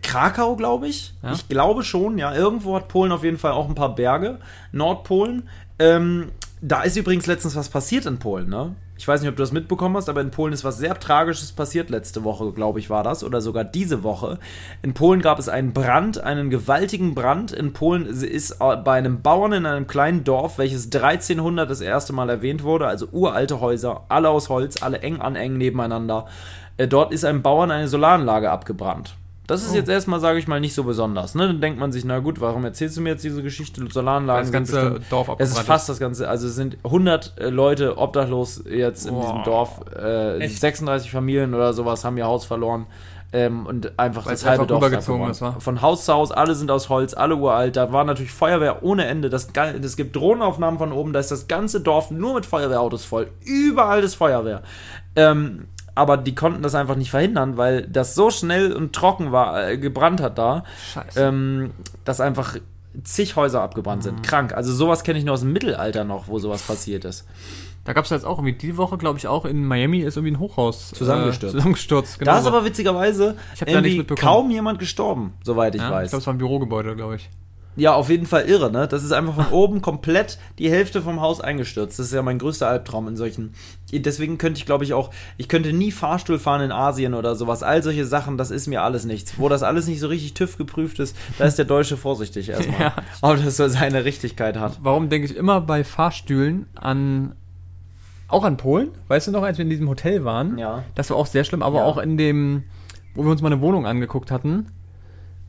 Krakau, glaube ich. Ja. Ich glaube schon, ja. Irgendwo hat Polen auf jeden Fall auch ein paar Berge. Nordpolen. Ähm, da ist übrigens letztens was passiert in Polen, ne? Ich weiß nicht, ob du das mitbekommen hast, aber in Polen ist was sehr Tragisches passiert letzte Woche, glaube ich, war das, oder sogar diese Woche. In Polen gab es einen Brand, einen gewaltigen Brand. In Polen ist bei einem Bauern in einem kleinen Dorf, welches 1300 das erste Mal erwähnt wurde, also uralte Häuser, alle aus Holz, alle eng an eng nebeneinander. Äh, dort ist einem Bauern eine Solaranlage abgebrannt. Das ist Oh. jetzt erstmal, sage ich mal, nicht so besonders. Ne? Dann denkt man sich, na gut, warum erzählst du mir jetzt diese Geschichte? Solaranlagen Das ganze bestimmt- Dorf Es abgebrannt ist fast das Ganze, also es sind 100 äh, Leute obdachlos jetzt in Boah. diesem Dorf. Äh, Echt? 36 Familien oder sowas haben ihr Haus verloren. Ähm, und einfach Weil das es halbe einfach Dorf abgebrannt. ist, wa? Von Haus zu Haus, alle sind aus Holz, alle uralt. Da war natürlich Feuerwehr ohne Ende. Das, es gibt Drohnenaufnahmen von oben, da ist das ganze Dorf nur mit Feuerwehrautos voll. Überall ist Feuerwehr. Ähm, aber die konnten das einfach nicht verhindern, weil das so schnell und trocken war, äh, gebrannt hat da, ähm, dass einfach zig Häuser abgebrannt Mhm. sind. Krank. Also sowas kenne ich nur aus dem Mittelalter noch, wo sowas passiert ist. Da gab es jetzt auch irgendwie die Woche, glaube ich, auch in Miami ist irgendwie ein Hochhaus äh, Zusammengestürzt. zusammengestürzt genau da ist aber witzigerweise Ich irgendwie kaum jemand gestorben, soweit ich ja, weiß. Ich glaube, es war ein Bürogebäude, glaube ich. Ja, auf jeden Fall irre, ne? Das ist einfach von oben komplett die Hälfte vom Haus eingestürzt. Das ist ja mein größter Albtraum in solchen. Deswegen könnte ich, glaube ich, auch, ich könnte nie Fahrstuhl fahren in Asien oder sowas. All solche Sachen, das ist mir alles nichts. Wo das alles nicht so richtig TÜV geprüft ist, da ist der Deutsche vorsichtig erstmal. Ja. Aber das so seine Richtigkeit hat. Warum denke ich immer bei Fahrstühlen an auch an Polen? Weißt du noch, als wir in diesem Hotel waren? Ja. Das war auch sehr schlimm, aber Ja. auch in dem, wo wir uns mal eine Wohnung angeguckt hatten,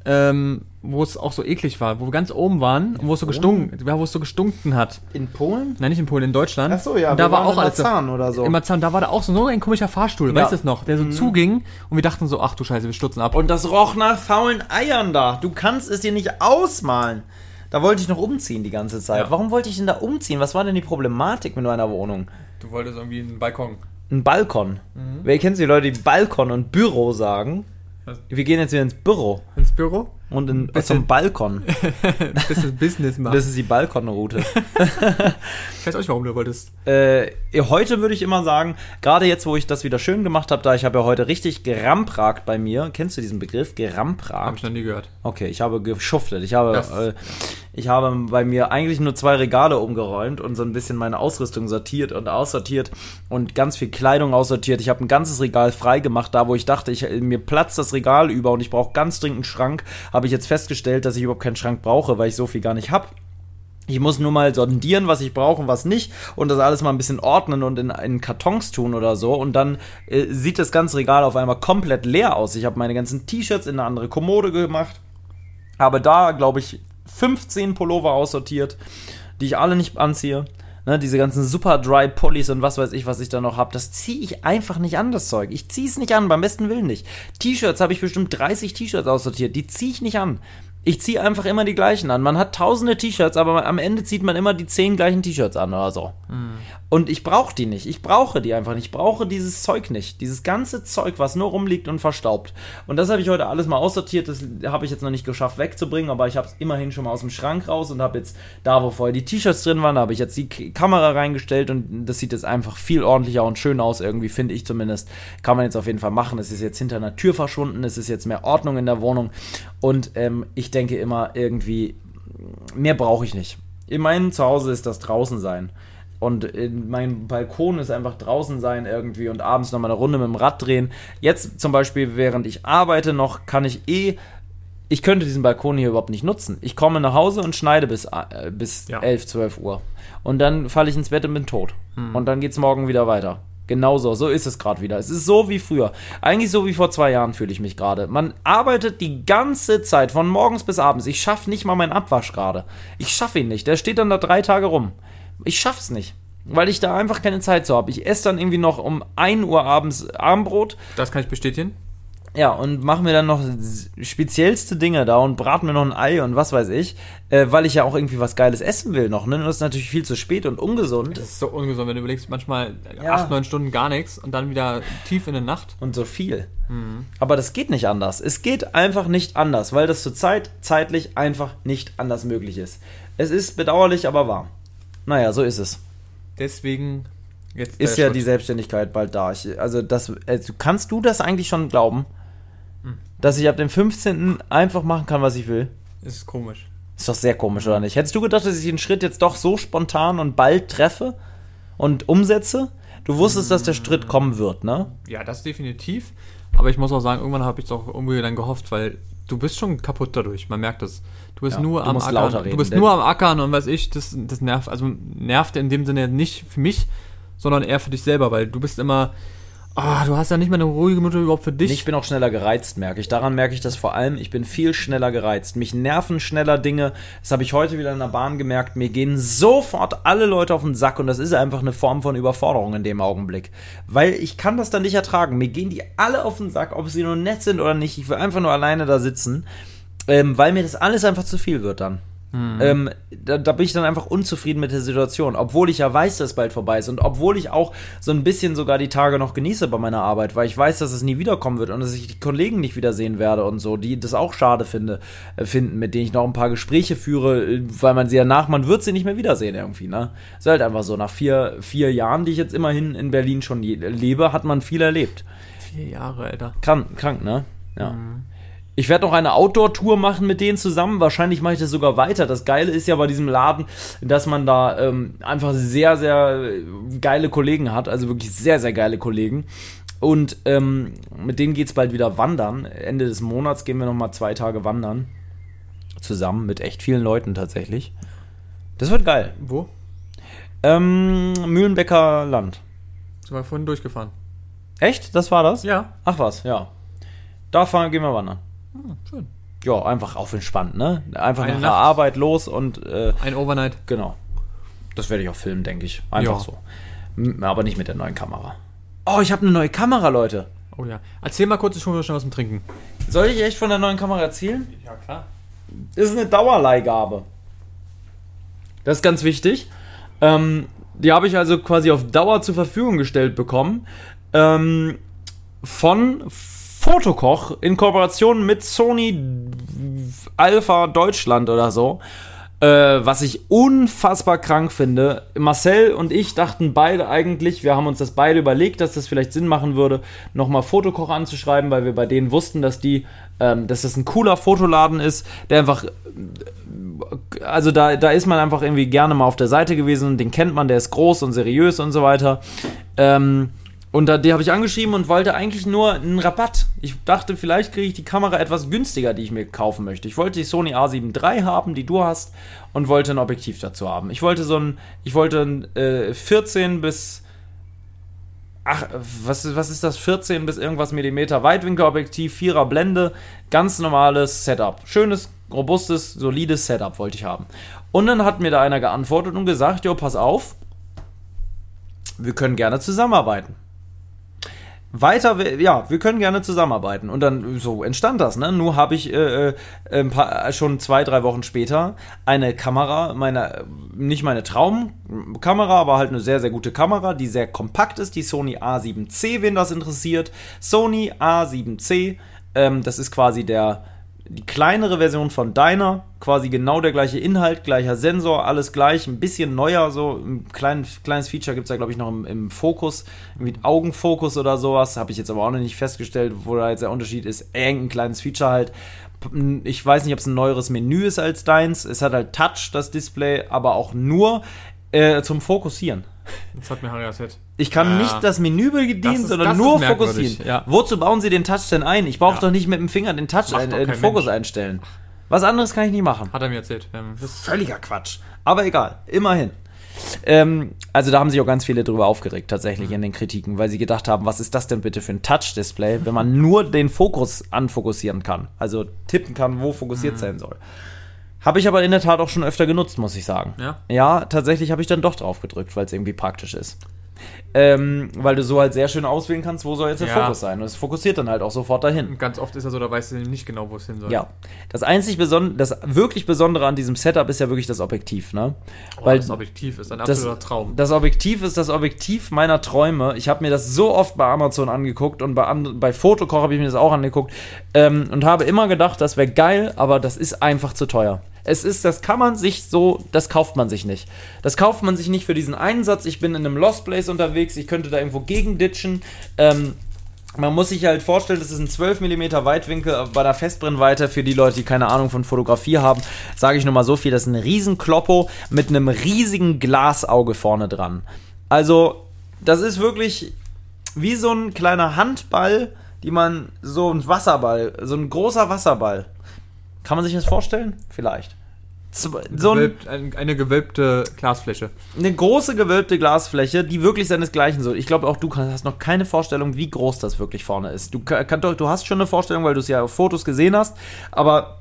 ähm, wo es auch so eklig war, wo wir ganz oben waren und wo es so gestunken, ja, wo es so gestunken hat. In Polen? Nein, nicht in Polen, in Deutschland. Ach so, ja, Und da wir war waren auch in alles so. Marzahn oder so. In Marzahn, da war da auch so, so ein komischer Fahrstuhl, Ja. Mhm. weißt du es noch, der so zuging und wir dachten so, ach du Scheiße, wir stürzen ab. Und das roch nach faulen Eiern da. Du kannst es dir nicht ausmalen. Da wollte ich noch umziehen die ganze Zeit. Ja. Warum wollte ich denn da umziehen? Was war denn die Problematik mit meiner Wohnung? du wolltest irgendwie einen Balkon. Ein Balkon. Wer kennt die Leute, die Balkon und Büro sagen? Was? Wir gehen jetzt wieder ins Büro Ins Büro? Und in, zum Balkon. Bisschen Business machen. Das ist die Balkonroute. ich weiß auch nicht, warum du wolltest. äh, heute würde ich immer sagen, gerade jetzt, wo ich das wieder schön gemacht habe, da ich habe ja heute richtig gerampragt bei mir. Kennst du diesen Begriff? Habe Gerampragt? ich noch nie gehört. Okay, ich habe geschuftet. Ich habe, äh, ich habe bei mir eigentlich nur zwei Regale umgeräumt und so ein bisschen meine Ausrüstung sortiert und aussortiert und ganz viel Kleidung aussortiert. Ich habe ein ganzes Regal frei gemacht, da wo ich dachte, ich, mir platzt das Regal über und ich brauche ganz dringend einen Schrank, habe ich jetzt festgestellt, dass ich überhaupt keinen Schrank brauche, weil ich so viel gar nicht habe. Ich muss nur mal sondieren, was ich brauche und was nicht und das alles mal ein bisschen ordnen und in, in Kartons tun oder so und dann äh, sieht das ganze Regal auf einmal komplett leer aus. Ich habe meine ganzen T-Shirts in eine andere Kommode gemacht, habe da, glaube ich, 15 Pullover aussortiert, die ich alle nicht anziehe. Ne, diese ganzen super dry Pullis und was weiß ich, was ich da noch habe, das ziehe ich einfach nicht an, das Zeug. Ich ziehe es nicht an, beim besten Willen nicht. T-Shirts habe ich bestimmt 30 T-Shirts aussortiert, die ziehe ich nicht an. Ich ziehe einfach immer die gleichen an. Man hat tausende T-Shirts, aber am Ende zieht man immer die zehn gleichen T-Shirts an oder so. Und ich brauche die nicht. Ich brauche die einfach nicht. Ich brauche dieses Zeug nicht. Dieses ganze Zeug, was nur rumliegt und verstaubt. Und das habe ich heute alles mal aussortiert. Das habe ich jetzt noch nicht geschafft wegzubringen, aber ich habe es immerhin schon mal aus dem Schrank raus und habe jetzt da, wo vorher die T-Shirts drin waren, da habe ich jetzt die Kamera reingestellt und das sieht jetzt einfach viel ordentlicher und schön aus, irgendwie, finde ich zumindest. Kann man jetzt auf jeden Fall machen. Es ist jetzt hinter einer Tür verschwunden. Es ist jetzt mehr Ordnung in der Wohnung. Und ähm, ich denke immer irgendwie, mehr brauche ich nicht. In meinem Zuhause ist das draußen sein. Und in mein Balkon ist einfach draußen sein irgendwie und abends nochmal eine Runde mit dem Rad drehen. Jetzt zum Beispiel, während ich arbeite noch, kann ich eh. Ich könnte diesen Balkon hier überhaupt nicht nutzen. Ich komme nach Hause und schneide bis, äh, bis Ja. 11, 12 Uhr. Und dann falle ich ins Bett und bin tot. Und dann geht's morgen wieder weiter. Genauso, so ist es gerade wieder. Es ist so wie früher. Eigentlich so wie vor zwei Jahren fühle ich mich gerade. Man arbeitet die ganze Zeit, von morgens bis abends. Ich schaffe nicht mal meinen Abwasch gerade. Ich schaffe ihn nicht. Der steht dann da drei Tage rum. Ich schaff's nicht. Weil ich da einfach keine Zeit zu habe. Ich esse dann irgendwie noch um 1 Uhr abends Abendbrot. Das kann ich bestätigen. Ja, und mache mir dann noch speziellste Dinge da und brate mir noch ein Ei und was weiß ich, äh, weil ich ja auch irgendwie was Geiles essen will noch. Ne? Und das ist natürlich viel zu spät und ungesund Das ist so ungesund, wenn du überlegst, manchmal Ja. acht, neun Stunden gar nichts und dann wieder tief in der Nacht. und so viel. Aber das geht nicht anders. Es geht einfach nicht anders, weil das zurzeit zeitlich einfach nicht anders möglich ist. Es ist bedauerlich, aber wahr. Naja, so ist es. Deswegen jetzt Ist ja die Schritt. Selbstständigkeit bald da. Ich, also das, also kannst du das eigentlich schon glauben? Dass ich ab dem 15. einfach machen kann, was ich will? ist komisch. Ist doch sehr komisch, oder nicht? Hättest du gedacht, dass ich den Schritt jetzt doch so spontan und bald treffe und umsetze? Du wusstest, dass der Schritt kommen wird, ne? Ja, das definitiv. Aber ich muss auch sagen, irgendwann habe ich es auch irgendwie dann gehofft, weil du bist schon kaputt dadurch. Man merkt es. Du bist Ja, nur du am Ackern. reden, du bist nur am Ackern und weiß ich, das, das nervt. Also nervt in dem Sinne nicht für mich, sondern eher für dich selber, weil du bist immer. Ah, du hast ja nicht mehr eine ruhige Minute überhaupt für dich. Ich bin auch schneller gereizt, merke ich. Daran merke ich das vor allem. Ich bin viel schneller gereizt. Mich nerven schneller Dinge. Das habe ich heute wieder in der Bahn gemerkt. Mir gehen sofort alle Leute auf den Sack und das ist einfach eine Form von Überforderung in dem Augenblick. Weil ich kann das dann nicht ertragen. Mir gehen die alle auf den Sack, ob sie nur nett sind oder nicht. Ich will einfach nur alleine da sitzen, ähm, weil mir das alles einfach zu viel wird dann. Ähm, da, da bin ich dann einfach unzufrieden mit der Situation, obwohl ich ja weiß, dass es bald vorbei ist und obwohl ich auch so ein bisschen sogar die Tage noch genieße bei meiner Arbeit, weil ich weiß, dass es nie wiederkommen wird und dass ich die Kollegen nicht wiedersehen werde und so, die das auch schade finde, äh, finden, mit denen ich noch ein paar Gespräche führe, äh, weil man sie danach, man wird sie nicht mehr wiedersehen irgendwie, ne? Ist halt einfach so, nach vier, vier Jahren, die ich jetzt immerhin in Berlin schon lebe, hat man viel erlebt. Vier Jahre, Alter. Krank, krank, ne? Ja. Ich werde noch eine Outdoor-Tour machen mit denen zusammen. Wahrscheinlich mache ich das sogar weiter. Das Geile ist ja bei diesem Laden, dass man da ähm, einfach sehr, sehr geile Kollegen hat. Also wirklich sehr, sehr geile Kollegen. Und ähm, mit denen geht es bald wieder wandern. Ende des Monats gehen wir nochmal zwei Tage wandern. Zusammen mit echt vielen Leuten tatsächlich. Das wird geil. Wo? Ähm, Mühlenbecker Land. Sind wir vorhin durchgefahren. Echt? Das war das? Ja. Ach was, ja. Da fahren, gehen wir wandern. Hm, schön. Ja, einfach auf entspannt, ne? Einfach Eine nach der Nacht. Arbeit los und äh, Ein Overnight. genau. Das werde ich auch filmen, denke ich. Einfach Ja. so. M- Aber nicht mit der neuen Kamera. Oh, ich habe eine neue Kamera, Leute. Oh ja. Erzähl mal kurz, ich hole mir schon was zum Trinken. Soll ich echt von der neuen Kamera erzählen? Ja, klar. ist eine Dauerleihgabe. Das ist ganz wichtig. Ähm, die habe ich also quasi auf Dauer zur Verfügung gestellt bekommen. Ähm, von Fotokoch in Kooperation mit Sony Alpha Deutschland oder so. Äh, was ich unfassbar krank finde. Marcel und ich dachten beide eigentlich, wir haben uns das beide überlegt, dass das vielleicht Sinn machen würde, nochmal Fotokoch anzuschreiben, weil wir bei denen wussten, dass die, ähm, dass das ein cooler Fotoladen ist, der einfach also da, da ist man einfach irgendwie gerne mal auf der Seite gewesen den kennt man, der ist groß und seriös und so weiter. Ähm, und da, die habe ich angeschrieben und wollte eigentlich nur einen Rabatt. Ich dachte, vielleicht kriege ich die Kamera etwas günstiger, die ich mir kaufen möchte. Ich wollte die Sony A7 III haben, die du hast, und wollte ein Objektiv dazu haben. Ich wollte so ein, ich wollte ein äh, 14 bis Ach, was, ist- was ist das? 14 bis irgendwas Millimeter Weitwinkelobjektiv, Vierer Blende, ganz normales Setup. Schönes, robustes, solides Setup wollte ich haben. Und dann hat mir da einer geantwortet und gesagt, jo, pass auf, wir können gerne zusammenarbeiten. Weiter, we- ja, wir können gerne zusammenarbeiten. Und dann so entstand das, ne? Nur habe ich äh, äh, paar, schon zwei, drei Wochen später eine Kamera, meine, nicht meine Traumkamera, aber halt eine sehr, sehr gute Kamera, die sehr kompakt ist, die Sony A7C, wen das interessiert. Sony A7C, ähm, das ist quasi der, die kleinere Version von deiner, quasi genau der gleiche Inhalt, gleicher Sensor, alles gleich, ein bisschen neuer, so ein klein, kleines Feature gibt es da, glaube ich, noch im, im Fokus, irgendwie Augenfokus oder sowas, habe ich jetzt aber auch noch nicht festgestellt, wo da jetzt der Unterschied ist, irgendein kleines Feature halt. Ich weiß nicht, ob es ein neueres Menü ist als deins, es hat halt Touch, das Display, aber auch nur äh, zum Fokussieren. Das hat mir Harry erzählt. Ich kann Ja. nicht das Menü bedienen, Das ist- sondern das nur fokussieren. ja. Wozu bauen Sie den Touch denn ein? Ich brauche Ja. doch nicht mit dem Finger den Touch, ein, äh, den Fokus Mensch. einstellen. Was anderes kann ich nicht machen. Hat er mir erzählt. Ähm, das Völliger Quatsch. Aber egal, immerhin. Ähm, also da haben sich auch ganz viele drüber aufgeregt, tatsächlich in den Kritiken, weil sie gedacht haben, was ist das denn bitte für ein Touch-Display, wenn man nur den Fokus anfokussieren kann, also tippen kann, wo fokussiert sein soll. Habe ich aber in der Tat auch schon öfter genutzt, muss ich sagen. Ja? Ja, tatsächlich habe ich dann doch drauf gedrückt, weil es irgendwie praktisch ist. Ähm, weil du so halt sehr schön auswählen kannst, wo soll jetzt der Ja. Fokus sein. Und es fokussiert dann halt auch sofort dahin. Und ganz oft ist er so, da weißt du nicht genau, wo es hin soll. Ja. Das einzig Beson das wirklich Besondere an diesem Setup ist ja wirklich das Objektiv, ne? Oh, Weil das Objektiv ist ein das, absoluter Traum. das Objektiv ist das Objektiv meiner Träume. Ich habe mir das so oft bei Amazon angeguckt und bei, bei Fotokoch habe ich mir das auch angeguckt ähm, und habe immer gedacht, das wäre geil, aber das ist einfach zu teuer. Es ist, das kann man sich so, das kauft man sich nicht. Das kauft man sich nicht für diesen Einsatz. Ich bin in einem Lost Place unterwegs, ich könnte da irgendwo gegenditchen. Ähm, man muss sich halt vorstellen, das ist ein 12 mm Weitwinkel bei der Festbrennweite. Für die Leute, die keine Ahnung von Fotografie haben, sage ich nur mal so viel: Das ist ein riesen Kloppo mit einem riesigen Glasauge vorne dran. Also, das ist wirklich wie so ein kleiner Handball, die man so ein Wasserball, so ein großer Wasserball. Kann man sich das vorstellen? Vielleicht. So ein, eine gewölbte Glasfläche. eine große gewölbte Glasfläche, die wirklich seinesgleichen soll. Ich glaube, auch du hast noch keine Vorstellung, wie groß das wirklich vorne ist. Du, ka- kann, du hast schon eine Vorstellung, weil du es ja auf Fotos gesehen hast, aber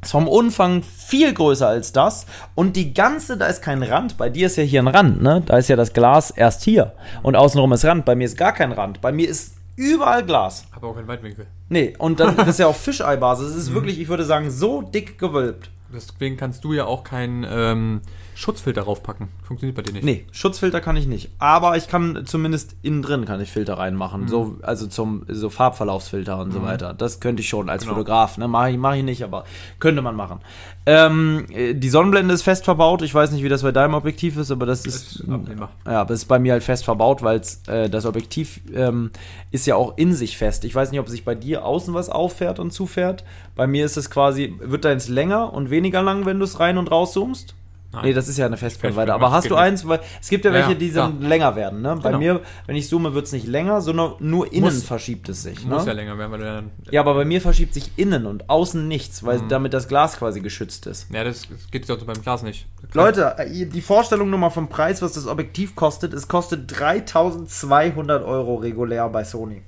es ist vom Umfang viel größer als das. Und die ganze, da ist kein Rand. Bei dir ist ja hier ein Rand, ne? Da ist ja das Glas erst hier. Und außenrum ist Rand. Bei mir ist gar kein Rand. Bei mir ist überall Glas. Aber auch keinen Weitwinkel. Nee, und dann das ist ja auf Fischeibasis. Es ist wirklich, ich würde sagen, so dick gewölbt. Deswegen kannst du ja auch keinen ähm, Schutzfilter raufpacken. Funktioniert bei dir nicht. Nee, Schutzfilter kann ich nicht. Aber ich kann zumindest innen drin kann ich Filter reinmachen. So, also zum so Farbverlaufsfilter und so weiter. Das könnte ich schon als Genau. Fotograf. Ne? Mache ich, mach ich nicht, aber könnte man machen. Ähm, äh, die Sonnenblende ist fest verbaut. Ich weiß nicht, wie das bei deinem Objektiv ist, aber das ist. Ja, es ist bei mir halt fest verbaut, weil äh, das Objektiv ähm, ist ja auch in sich fest. Ich weiß nicht, ob sich bei dir außen was auffährt und zufährt. Bei mir ist es quasi, wird deins länger und weniger lang, wenn du es rein und rauszoomst? Nein. Nee, das ist ja eine Festbrennweite. Aber hast du eins, weil es gibt ja Ja, welche, ja, die dann klar. länger werden. Ne? Bei Genau. mir, wenn ich zoome, wird es nicht länger, sondern nur innen Muss- verschiebt es sich. Muss ja Ne? länger werden, weil du dann. Ja, aber bei mir verschiebt sich innen und außen nichts, Mhm. weil damit das Glas quasi geschützt ist. Ja, das geht doch beim Glas nicht. Leute, äh, die Vorstellung nochmal vom Preis, was das Objektiv kostet, es kostet 3200 Euro regulär bei Sony.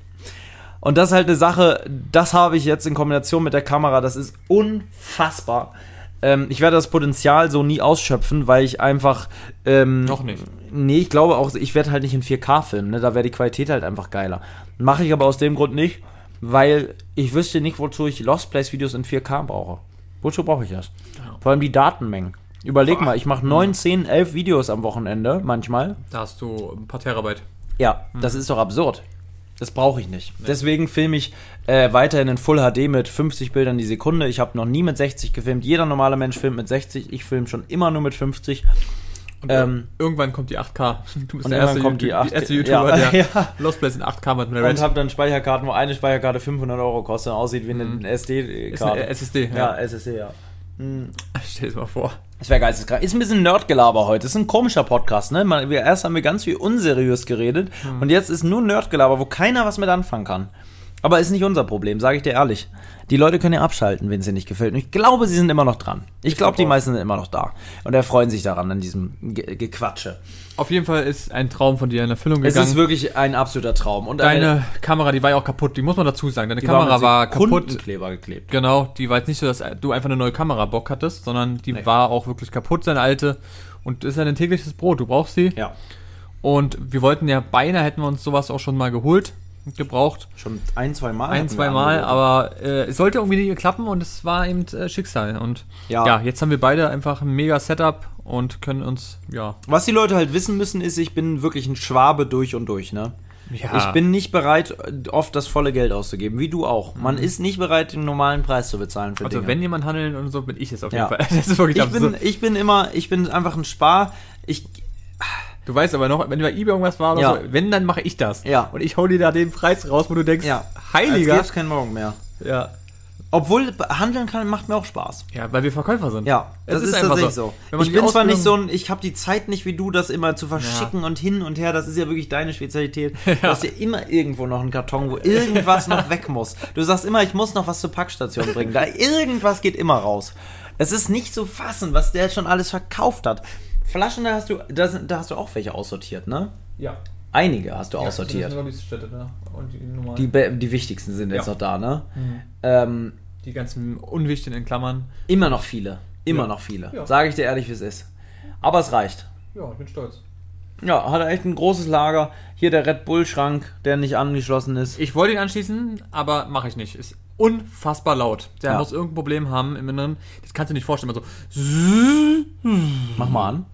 Und das ist halt eine Sache, das habe ich jetzt in Kombination mit der Kamera, das ist unfassbar. Ähm, ich werde das Potenzial so nie ausschöpfen, weil ich einfach. Ähm, Noch nicht. Nee, ich glaube auch, ich werde halt nicht in 4K filmen, ne? da wäre die Qualität halt einfach geiler. Mache ich aber aus dem Grund nicht, weil ich wüsste nicht, wozu ich Lost Place Videos in 4K brauche. Wozu brauche ich das? Vor allem die Datenmengen. Überleg mal, ich mache 9, 10, 11 Videos am Wochenende manchmal. Da hast du ein paar Terabyte. Ja, das ist doch absurd. Das brauche ich nicht. Deswegen filme ich äh, weiterhin in Full HD mit 50 Bildern die Sekunde. Ich habe noch nie mit 60 gefilmt. Jeder normale Mensch filmt mit 60. Ich filme schon immer nur mit 50. Und Ähm, irgendwann kommt die 8K. Du bist und der erste, kommt die YouTube- 8K. erste YouTuber, Ja, der ja. Lost Place in 8K mit einer Und habe dann Speicherkarten, wo eine Speicherkarte 500 Euro kostet und aussieht wie eine Ist SD-Karte. SSD. Ja, SSD, ja. Stell dir mal vor. Das wäre geisteskrank. Ist ein bisschen Nerdgelaber heute. Ist ein komischer Podcast, ne? Man, wir, erst haben wir ganz viel unseriös geredet und jetzt ist nur Nerdgelaber, wo keiner was mit anfangen kann. Aber ist nicht unser Problem, sage ich dir ehrlich. Die Leute können ja abschalten, wenn es ihnen nicht gefällt. Und ich glaube, sie sind immer noch dran. Ich glaube, glaub die meisten sind immer noch da. Und erfreuen sich daran, an diesem Ge Gequatsche. Auf jeden Fall ist ein Traum von dir in Erfüllung Es gegangen. ist wirklich ein absoluter Traum. Und Deine Kamera, die war ja auch kaputt. Die muss man dazu sagen. Deine die Kamera mit war kaputt. Sekundenkleber geklebt. Genau, die war jetzt nicht so, dass du einfach eine neue Kamera Bock hattest, sondern die Nee. war auch wirklich kaputt, seine alte. Und ist ja ein tägliches Brot. Du brauchst sie. Ja, Und wir wollten ja beinahe hätten wir uns sowas auch schon mal geholt, gebraucht. schon ein, zwei Mal. Ein, zwei Mal, angeboten. aber äh, es sollte irgendwie nicht klappen und es war eben äh, Schicksal. Und Ja. ja. jetzt haben wir beide einfach ein mega Setup und können uns, ja. Was die Leute halt wissen müssen, ist, ich bin wirklich ein Schwabe durch und durch, ne? Ja. Ich bin nicht bereit, oft das volle Geld auszugeben, wie du auch. Man ist nicht bereit, den normalen Preis zu bezahlen für Mhm. Also Dinge. wenn jemand handeln und so, bin ich es auf jeden Ja. Fall. Das ist wirklich ich bin, absurd. ich bin immer, ich bin einfach ein Spar. Ich, Du weißt aber noch, wenn bei eBay irgendwas war oder Ja. so, wenn, dann mache ich das. Ja. Und ich hau dir da den Preis raus, wo du denkst, ja, heiliger. Als gäb's keinen Morgen mehr. Ja. Obwohl handeln kann, macht mir auch Spaß. ja, weil wir Verkäufer sind. Ja, Es das ist ist, einfach tatsächlich so. so. Ich bin zwar nicht so ein, ich habe die Zeit nicht wie du, das immer zu verschicken und hin und her. Das ist ja wirklich deine Spezialität. Du hast ja immer irgendwo noch einen Karton, wo irgendwas noch weg muss. Du sagst immer, ich muss noch was zur Packstation bringen. Da irgendwas geht immer raus. Es ist nicht zu fassen, was der schon alles verkauft hat. Flaschen, da hast du, da, sind- da hast du auch welche aussortiert, ne? Ja. Einige hast du aussortiert. Das sind Städte, ne? Und die. Die, die wichtigsten sind jetzt Ja. noch da, ne? Mhm. Ähm, die ganzen unwichtigen in Klammern. immer noch viele. Immer Ja. noch viele. Ja. Sage ich dir ehrlich, wie es ist. Aber es reicht. Ja, ich bin stolz. Ja, hat er echt ein großes Lager. Hier der Red Bull-Schrank, der nicht angeschlossen ist. Ich wollte ihn anschließen, aber mache ich nicht. Ist unfassbar laut. Der Ja. muss irgendein Problem haben im Inneren. Das kannst du nicht vorstellen. Man so. Mach mal an.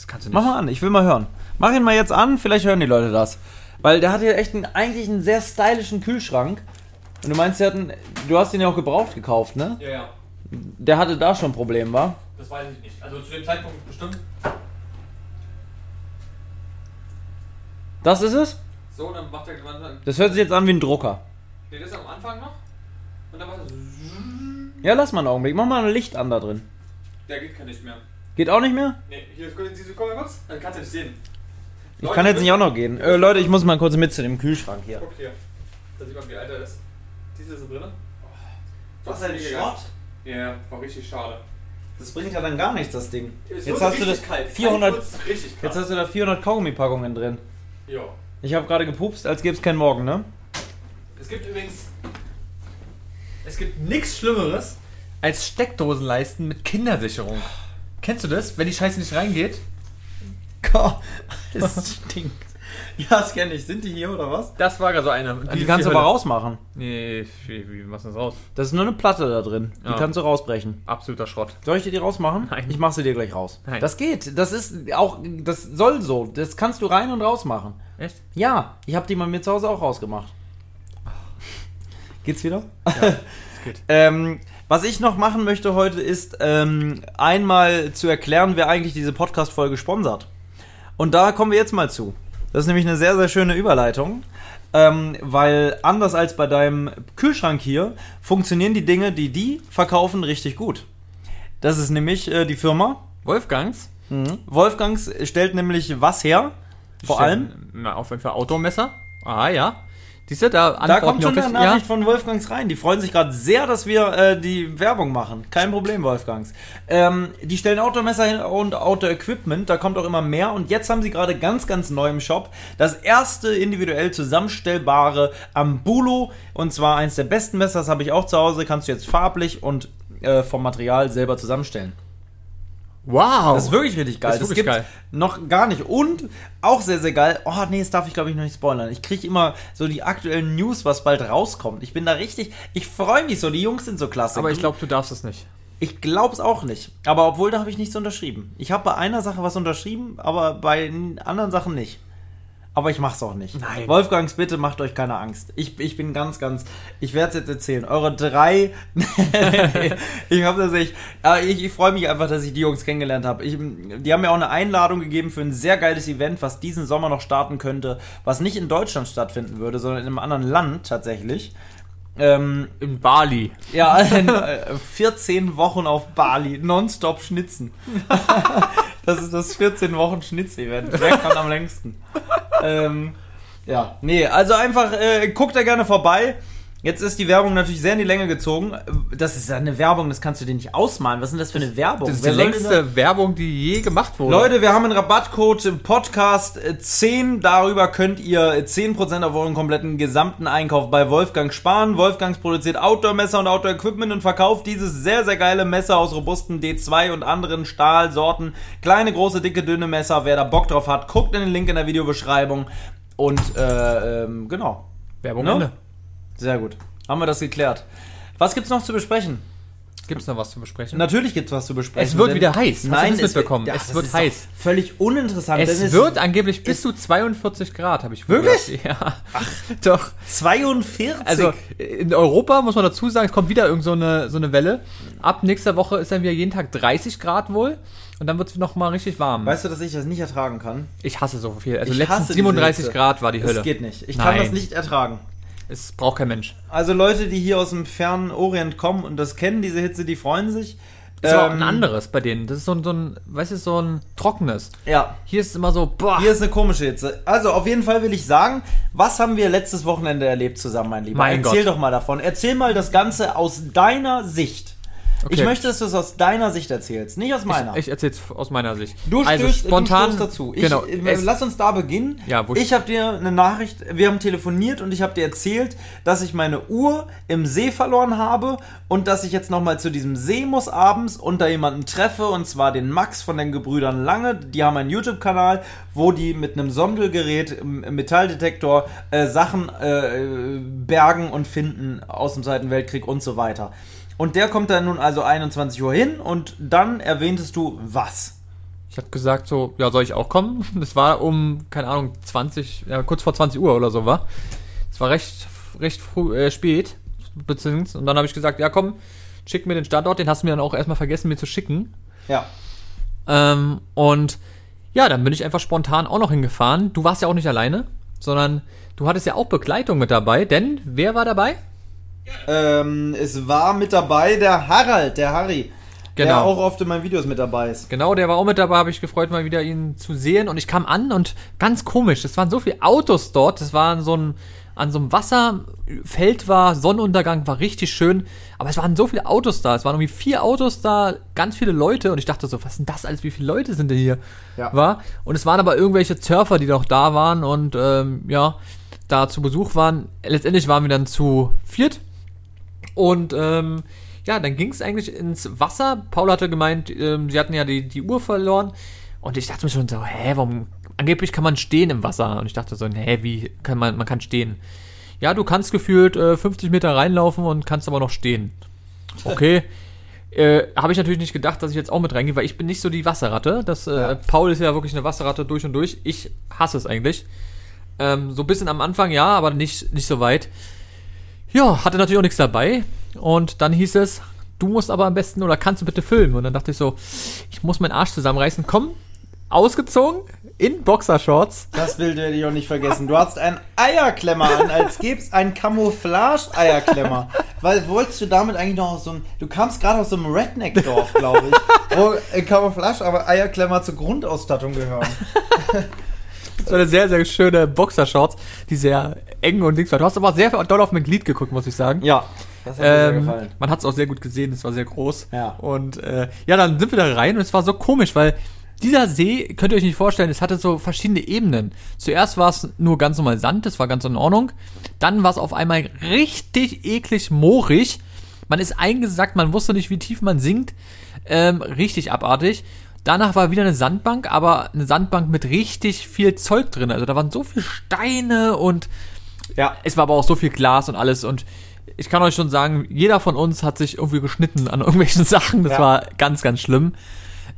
Das kannst du nicht. Mach mal an, ich will mal hören. Mach ihn mal jetzt an, vielleicht hören die Leute das. Weil der hat hier echt einen, eigentlich einen sehr stylischen Kühlschrank. Und du meinst, der hat einen, du hast ihn ja auch gebraucht gekauft, ne? Ja, ja. Der hatte da schon ein Problem, war? Das weiß ich nicht. Also zu dem Zeitpunkt bestimmt. Das ist es? So, dann macht er irgendwann. Das hört sich jetzt an wie ein Drucker. Nee, das ist am Anfang noch. Und dann macht er so. Ja, lass mal einen Augenblick. Mach mal ein Licht an da drin. Der geht kein nicht mehr. Geht auch nicht mehr? Nee, hier, siehst du, komm mal kurz. Dann kannst du nicht sehen. Ich kann jetzt nicht auch noch gehen. Äh, Leute, ich muss mal kurz mit zu dem Kühlschrank hier. Guck hier. Da sieht man, wie alt er ist. Diese ist drin. Was ein Schrott? Ja, war richtig schade. Das bringt ja dann gar nichts, das Ding. Es Jetzt hast du das kalt. 400 Kalt wird's richtig kalt. Jetzt hast du da 400 Kaugummi-Packungen drin. ja. Ich habe gerade gepupst, als gäbe es keinen Morgen, ne? Es gibt übrigens. Es gibt nichts Schlimmeres als Steckdosenleisten mit Kindersicherung. Kennst du das, wenn die Scheiße nicht reingeht? Gott, das stinkt. Ja, das kenne ich. Sind die hier oder was? Das war gerade so eine. Die, kannst du aber rausmachen. Nee, wie, wie machst du das raus? Das ist nur eine Platte da drin. Die Ja. kannst du rausbrechen. Absoluter Schrott. Soll ich dir die rausmachen? Nein. Ich mach sie dir gleich raus. Nein. Das geht. Das ist auch, das soll so. Das kannst du rein und raus machen. Echt? Ja, ich habe die mal mir zu Hause auch rausgemacht. Geht's wieder? geht. ähm, was ich noch machen möchte heute ist ähm, einmal zu erklären, wer eigentlich diese Podcast-Folge sponsert. Und da kommen wir jetzt mal zu. Das ist nämlich eine sehr, sehr schöne Überleitung. Ähm, weil anders als bei deinem Kühlschrank hier funktionieren die Dinge, die die verkaufen, richtig gut. Das ist nämlich äh, die Firma. Wolfgangs? Wolfgangs stellt nämlich was her? Vor allem. Na, auf jeden Fall Outdoor-Messer. Ah, ja. Siehst du, da, Da kommt schon eine Nachricht von Wolfgangs rein. Die freuen sich gerade sehr, dass wir äh, die Werbung machen. Kein Problem, Wolfgangs. Ähm, die stellen Outdoor-Messer hin und Outdoor-Equipment. Da kommt auch immer mehr. Und jetzt haben sie gerade ganz, ganz neu im Shop das erste individuell zusammenstellbare Ambulo. Und zwar eins der besten Messer. Das habe ich auch zu Hause. Kannst du jetzt farblich und äh, vom Material selber zusammenstellen. Wow. Das ist wirklich richtig geil. Das Das, gibt's geil. noch gar nicht. Und auch sehr, sehr geil. Oh, nee, das darf ich, glaube ich, noch nicht spoilern. Ich kriege immer so die aktuellen News, was bald rauskommt. Ich bin da richtig. Ich freue mich so. Die Jungs sind so klasse. aber ich glaube, du darfst es nicht. Ich glaube es auch nicht. Aber obwohl, da habe ich nichts unterschrieben. Ich habe bei einer Sache was unterschrieben, aber bei anderen Sachen nicht. Aber ich mach's auch nicht. Nein. Wolfgangs, bitte macht euch keine Angst. Ich, ich bin ganz, ganz. Ich werde es jetzt erzählen. Eure drei. ich habe. Aber ich, ich freue mich einfach, dass ich die Jungs kennengelernt habe. Die haben mir auch eine Einladung gegeben für ein sehr geiles Event, was diesen Sommer noch starten könnte, was nicht in Deutschland stattfinden würde, sondern in einem anderen Land tatsächlich. Ähm, In Bali. ja, in, äh, 14 Wochen auf Bali, nonstop schnitzen. das ist das 14 Wochen Schnitz-Event. Wer kann am längsten? Ähm, ja, nee, also einfach, äh, guckt da gerne vorbei. Jetzt ist die Werbung natürlich sehr in die Länge gezogen. Das ist ja eine Werbung, das kannst du dir nicht ausmalen. Was ist denn das für eine Werbung? Das ist Wer die denn da- längste Werbung, die je gemacht wurde. Leute, wir haben einen Rabattcode im Podcast äh, 10. Darüber könnt ihr äh, 10% auf euren kompletten gesamten Einkauf bei Wolfgang sparen. Wolfgangs produziert Outdoor-Messer und Outdoor-Equipment und verkauft dieses sehr, sehr geile Messer aus robusten D2 und anderen Stahlsorten. Kleine, große, dicke, dünne Messer. Wer da Bock drauf hat, guckt in den Link in der Videobeschreibung. Und äh, ähm, genau. Werbung Ne? Ende. Sehr gut. Haben wir das geklärt. Was gibt's noch zu besprechen? Gibt es noch was zu besprechen? Natürlich gibt's was zu besprechen. Es wird wieder heiß. Hast du Nein, das mitbekommen? ja, Es wird heiß. Völlig uninteressant. denn es wird angeblich bis zu 42 Grad, habe ich Wirklich? gehört. Ja. Doch. 42. Also in Europa muss man dazu sagen, es kommt wieder irgend so eine, so eine Welle. Ab nächster Woche ist dann wieder jeden Tag 30 Grad wohl. Und dann wird es noch mal richtig warm. weißt du, dass ich das nicht ertragen kann? ich hasse so viel. Also Ich letztens hasse diese 37 Hitze. Grad war die Hölle. Das geht nicht. Ich kann Nein. das nicht ertragen. Es braucht kein Mensch. Also Leute, die hier aus dem fernen Orient kommen und das kennen, diese Hitze, die freuen sich. Das ist auch Ähm, ein anderes bei denen. Das ist so ein, so ein, weißt du, so ein trockenes. Ja, Hier ist immer so, boah. hier ist eine komische Hitze. Also auf jeden Fall will ich sagen, was haben wir letztes Wochenende erlebt zusammen, mein Lieber? Mein Erzähl Gott. doch mal davon. Erzähl mal das Ganze aus deiner Sicht. Okay. Ich möchte, dass du es aus deiner Sicht erzählst, nicht aus meiner. ich erzähl's aus meiner Sicht. Du also stößt, spontan du dazu. Ich, genau. äh, Es, lass uns da beginnen. Ja, wo- ich habe dir eine Nachricht, wir haben telefoniert und ich habe dir erzählt, dass ich meine Uhr im See verloren habe und dass ich jetzt nochmal zu diesem See muss abends und da jemanden treffe und zwar den Max von den Gebrüdern Lange. Die haben einen YouTube-Kanal, wo die mit einem Sondelgerät, im Metalldetektor äh, Sachen äh, bergen und finden aus dem Zweiten Weltkrieg und so weiter. Und der kommt dann nun also 21 Uhr hin und dann erwähntest du was? ich habe gesagt so, ja, soll ich auch kommen? Das war um, keine Ahnung, 20, ja, kurz vor 20 Uhr oder so war. Es war recht, recht früh, äh, spät. Beziehungsweise, und dann habe ich gesagt, ja komm, schick mir den Standort, den hast du mir dann auch erstmal vergessen, mir zu schicken. Ja. Ähm, und ja, dann bin ich einfach spontan auch noch hingefahren. Du warst ja auch nicht alleine, sondern du hattest ja auch Begleitung mit dabei, denn wer war dabei? Ähm, es war mit dabei der Harald, der Harry. Der Genau. auch oft in meinen Videos mit dabei ist. Genau, der war auch mit dabei, habe ich gefreut, mal wieder ihn zu sehen. Und ich kam an und ganz komisch, es waren so viele Autos dort. Das war so ein, an so einem Wasserfeld war, Sonnenuntergang war richtig schön. Aber es waren so viele Autos da. Es waren irgendwie vier Autos da, ganz viele Leute. Und ich dachte so, was denn das alles? Wie viele Leute sind denn hier? Ja. War. Und es waren aber irgendwelche Surfer, die noch da waren und ähm, ja, da zu Besuch waren. Letztendlich waren wir dann zu viert. Und ähm, ja, dann ging es eigentlich ins Wasser. Paul hatte gemeint, ähm, sie hatten ja die, die Uhr verloren. Und ich dachte mir schon so, hä, warum angeblich kann man stehen im Wasser. Und ich dachte so, hä, wie kann man, man kann stehen? Ja, du kannst gefühlt äh, 50 Meter reinlaufen und kannst aber noch stehen. Okay. Äh, habe ich natürlich nicht gedacht, dass ich jetzt auch mit reingehe, weil ich bin nicht so die Wasserratte. Das, äh, Ja. Paul ist ja wirklich eine Wasserratte durch und durch. Ich hasse es eigentlich. Ähm, so ein bisschen am Anfang, ja, aber nicht, nicht so weit. Ja, hatte natürlich auch nichts dabei. Und dann hieß es, du musst aber am besten oder kannst du bitte filmen. Und dann dachte ich so, ich muss meinen Arsch zusammenreißen. Komm, ausgezogen in Boxershorts. Das Bild werde ich auch nicht vergessen. Du hast einen Eierklemmer an, als gäbe es einen Camouflage-Eierklemmer. Weil wolltest du damit eigentlich noch aus so einem. Du kamst gerade aus so einem Redneck-Dorf, glaube ich. Wo äh, Camouflage, aber Eierklemmer zur Grundausstattung gehören. So eine sehr, sehr schöne Boxershorts, die sehr eng und links war. Du hast aber sehr doll auf mein Glied geguckt, muss ich sagen. Ja, das hat mir sehr Ähm, gefallen. man hat es auch sehr gut gesehen, es war sehr groß. Ja. Und äh, ja, dann sind wir da rein und es war so komisch, weil dieser See, könnt ihr euch nicht vorstellen, es hatte so verschiedene Ebenen. Zuerst war es nur ganz normal Sand, das war ganz in Ordnung. Dann war es auf einmal richtig eklig moorig. Man ist eingesackt, man wusste nicht, wie tief man sinkt. Ähm, richtig abartig. Danach war wieder eine Sandbank, aber eine Sandbank mit richtig viel Zeug drin. Also da waren so viele Steine und Ja, es war aber auch so viel Glas und alles und ich kann euch schon sagen, jeder von uns hat sich irgendwie geschnitten an irgendwelchen Sachen. Das Ja. war ganz, ganz schlimm.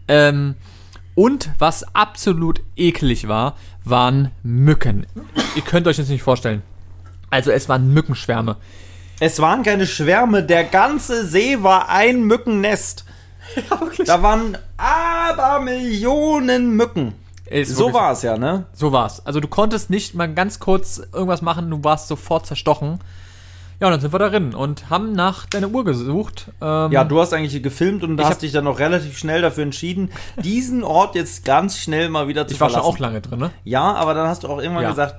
Ähm, und was absolut eklig war, waren Mücken. Ihr könnt euch das nicht vorstellen. Also es waren Mückenschwärme. es waren keine Schwärme, der ganze See war ein Mückennest. Da waren aber Millionen Mücken. Es ist So wirklich- war es ja, ne? So war's. Also du konntest nicht mal ganz kurz irgendwas machen, du warst sofort zerstochen. Ja, und dann sind wir darin und haben nach deiner Uhr gesucht. Ähm, Ja, du hast eigentlich gefilmt und Ich hast dich dann noch relativ schnell dafür entschieden, diesen Ort jetzt ganz schnell mal wieder zu ich war schon verlassen. auch lange drin, ne? Ja, aber dann hast du auch irgendwann Ja. gesagt,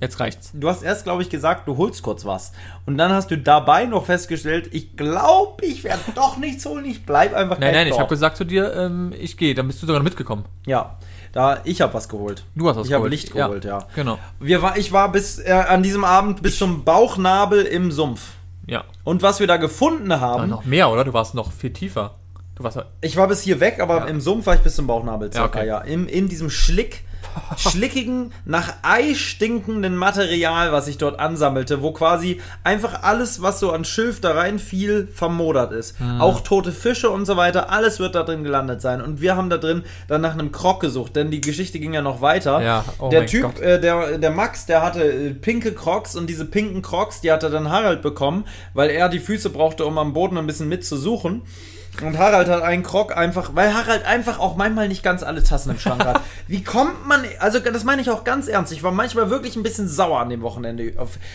Jetzt reicht's. du hast erst, glaube ich, gesagt, du holst kurz was. Und dann hast du dabei noch festgestellt, ich glaube, ich werde doch nichts holen, ich bleib einfach Nein, nein, ich dort. habe gesagt zu dir, ähm, ich gehe. Dann bist du sogar mitgekommen. Ja, da, ich habe was geholt. Du hast was Ich habe geholt. Licht geholt, ja. Genau. Wir war, ich war bis äh, an diesem Abend bis zum Bauchnabel im Sumpf. Ja. Und was wir da gefunden haben, noch mehr, oder? Du warst noch viel tiefer. Du warst ich war bis hier weg, aber Ja. im Sumpf war ich bis zum Bauchnabel circa, okay. ja. Im, in diesem Schlick, schlickigen, nach Ei stinkenden Material, was sich dort ansammelte, wo quasi einfach alles, was so an Schilf da reinfiel, vermodert ist. Mhm. Auch tote Fische und so weiter, alles wird da drin gelandet sein. Und wir haben da drin dann nach einem Krog gesucht, denn die Geschichte ging ja noch weiter. Ja, oh der Typ, äh, der, der Max, der hatte äh, pinke Crocs und diese pinken Crocs, die hatte dann Harald bekommen, weil er die Füße brauchte, um am Boden ein bisschen mitzusuchen. Und Harald hat einen Krog einfach, weil Harald einfach auch manchmal nicht ganz alle Tassen im Schrank hat. Wie kommt man, also das meine ich auch ganz ernst, ich war manchmal wirklich ein bisschen sauer an dem Wochenende.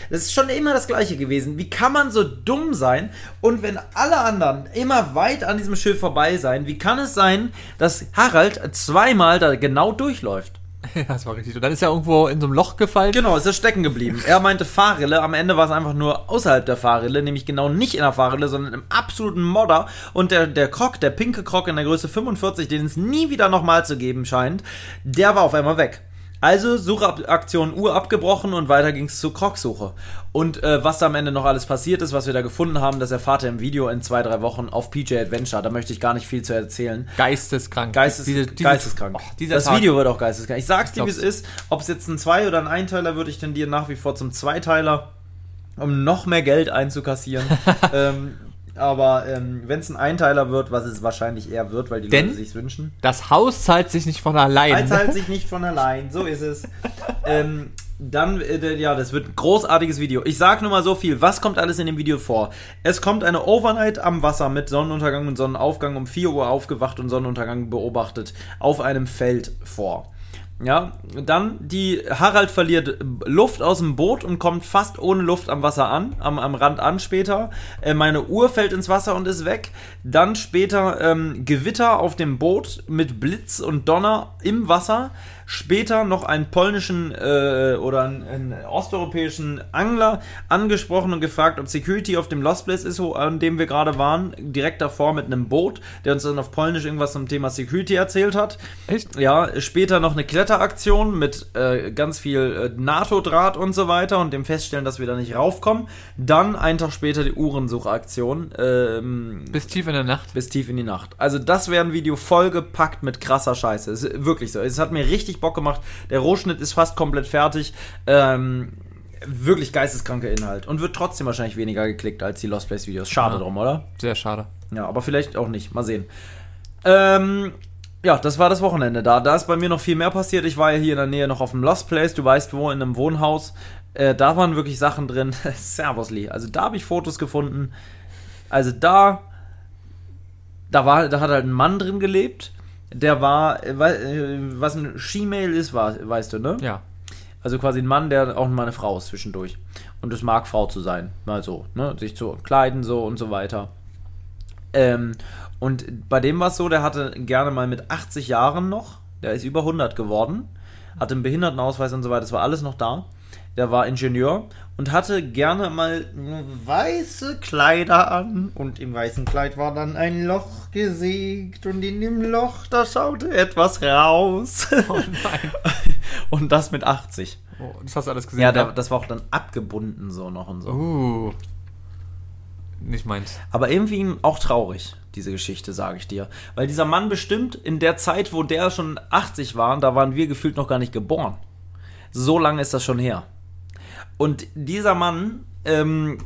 Das ist schon immer das Gleiche gewesen. Wie kann man so dumm sein und wenn alle anderen immer weit an diesem Schiff vorbei sein, wie kann es sein, dass Harald zweimal da genau durchläuft? Ja, das war richtig. Und dann ist er irgendwo in so einem Loch gefallen. Genau, ist er stecken geblieben. Er meinte Fahrrille, am Ende war es einfach nur außerhalb der Fahrrille, nämlich genau nicht in der Fahrrille, sondern im absoluten Modder. Und der, der Krog, der pinke Krog in der Größe 45, den es nie wieder nochmal zu geben scheint, der war auf einmal weg. Also Suchaktion Uhr abgebrochen und weiter ging es zur Krogsuche. Und äh, was da am Ende noch alles passiert ist, was wir da gefunden haben, das erfahrt ihr im Video in zwei, drei Wochen auf PJ Adventure. Da möchte ich gar nicht viel zu erzählen. Geisteskrank. Geistes, Diese- diese- geisteskrank. Oh, das Tag. Video wird auch geisteskrank. Ich sag's dir, wie es ist. Ob es jetzt ein Zwei- oder ein Einteiler wird, ich tendiere nach wie vor zum Zweiteiler, um noch mehr Geld einzukassieren. ähm, aber ähm, wenn es ein Einteiler wird, was es wahrscheinlich eher wird, weil die Denn- Leute sich's wünschen. Das Haus zahlt sich nicht von allein. Eins zahlt sich nicht von allein, so ist es. ähm, dann, äh, ja, das wird ein großartiges Video. Ich sag nur mal so viel. Was kommt alles in dem Video vor? Es kommt eine Overnight am Wasser mit Sonnenuntergang und Sonnenaufgang um 4 Uhr aufgewacht und Sonnenuntergang beobachtet auf einem Feld vor. Ja, dann die Harald verliert Luft aus dem Boot und kommt fast ohne Luft am Wasser an, am, am Rand an später. Äh, meine Uhr fällt ins Wasser und ist weg. Dann später ähm, Gewitter auf dem Boot mit Blitz und Donner im Wasser. Später noch einen polnischen äh, oder einen, einen osteuropäischen Angler angesprochen und gefragt, ob Security auf dem Lost Place ist, wo, an dem wir gerade waren. Direkt davor mit einem Boot, der uns dann auf Polnisch irgendwas zum Thema Security erzählt hat. Echt? Ja, später noch eine Kletteraktion mit äh, ganz viel äh, NATO-Draht und so weiter und dem Feststellen, dass wir da nicht raufkommen. Dann einen Tag später die Uhrensuchaktion ähm, Bis tief in der Nacht. bis tief in die Nacht. Also das wäre ein Video vollgepackt mit krasser Scheiße. Ist wirklich so. Es hat mir richtig Bock gemacht. Der Rohschnitt ist fast komplett fertig. Ähm, wirklich geisteskranker Inhalt. Und wird trotzdem wahrscheinlich weniger geklickt als die Lost Place Videos. Schade Ja. drum, oder? Sehr schade. Ja, aber vielleicht auch nicht. Mal sehen. Ähm, ja, das war das Wochenende da. Da ist bei mir noch viel mehr passiert. Ich war ja hier in der Nähe noch auf dem Lost Place, du weißt wo, in einem Wohnhaus. Äh, da waren wirklich Sachen drin. Servus, Lee. Also da habe ich Fotos gefunden. Also da, da war, da hat halt ein Mann drin gelebt. Der war, äh, was ein She-Mail ist, war, weißt du, ne? Ja. Also quasi ein Mann, der auch mal eine Frau ist zwischendurch. Und es mag Frau zu sein. Mal so, ne? Sich zu kleiden so und so weiter. Ähm, und bei dem war es so, der hatte gerne mal mit 80 Jahren noch, der ist über 100 geworden, hatte einen Behindertenausweis und so weiter, das war alles noch da. Der war Ingenieur und hatte gerne mal weiße Kleider an und im weißen Kleid war dann ein Loch gesägt und in dem Loch, da schaute etwas raus. Oh nein. und das mit 80. Oh, das hast du alles gesehen. Ja, der, das war auch dann abgebunden so noch und so. Uh. Nicht meins. Aber irgendwie auch traurig, diese Geschichte, sage ich dir. Weil dieser Mann bestimmt in der Zeit, wo der schon 80 war, da waren wir gefühlt noch gar nicht geboren. So lange ist das schon her. Und dieser Mann, ähm,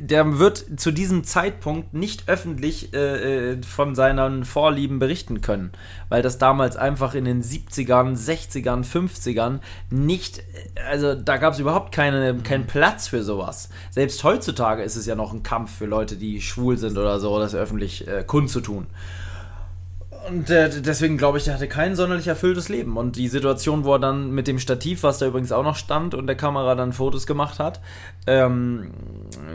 der wird zu diesem Zeitpunkt nicht öffentlich äh, äh, von seinen Vorlieben berichten können, weil das damals einfach in den 70ern, 60ern, 50ern nicht, also da gab es überhaupt keine, keinen Platz für sowas. Selbst heutzutage ist es ja noch ein Kampf für Leute, die schwul sind oder so, das öffentlich äh, kundzutun. Und äh, deswegen glaube ich, der hatte kein sonderlich erfülltes Leben. Und die Situation, wo er dann mit dem Stativ, was da übrigens auch noch stand und der Kamera dann Fotos gemacht hat, ähm,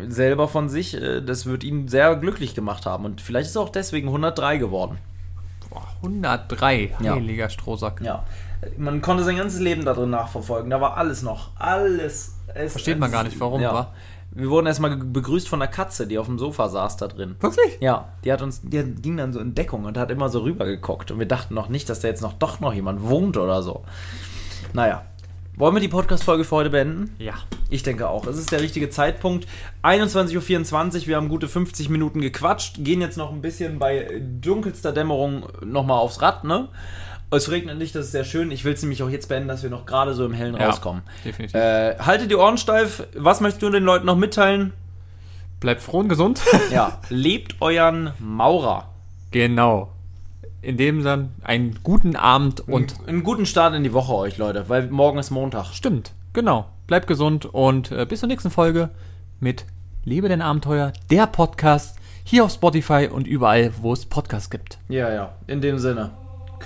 selber von sich, äh, das wird ihn sehr glücklich gemacht haben. Und vielleicht ist er auch deswegen 103 geworden. Boah, 103. Ja. Heiliger Strohsack. Ja. Man konnte sein ganzes Leben da drin nachverfolgen. Da war alles noch. Alles. Es, Versteht man gar nicht, warum, ja. wa? Wir wurden erstmal begrüßt von einer Katze, die auf dem Sofa saß da drin. Wirklich? Ja, die hat uns, die ging dann so in Deckung und hat immer so rübergeguckt. Und wir dachten noch nicht, dass da jetzt noch doch noch jemand wohnt oder so. Naja. Wollen wir die Podcast-Folge für heute beenden? Ja. Ich denke auch. Es ist der richtige Zeitpunkt. 21.24 Uhr, wir haben gute 50 Minuten gequatscht, gehen jetzt noch ein bisschen bei dunkelster Dämmerung nochmal aufs Rad, ne? Es regnet nicht, das ist sehr schön. Ich will es nämlich auch jetzt beenden, dass wir noch gerade so im Hellen Ja, rauskommen. definitiv. Äh, halte die Ohren steif. Was möchtest du den Leuten noch mitteilen? Bleibt froh und gesund. Ja, lebt euren Maurer. genau. In dem Sinne, einen guten Abend und einen guten Start in die Woche euch, Leute, weil morgen ist Montag. stimmt. Genau. Bleibt gesund und äh, bis zur nächsten Folge mit Lebe dein Abenteuer, der Podcast, hier auf Spotify und überall, wo es Podcasts gibt. Ja, ja, in dem Sinne.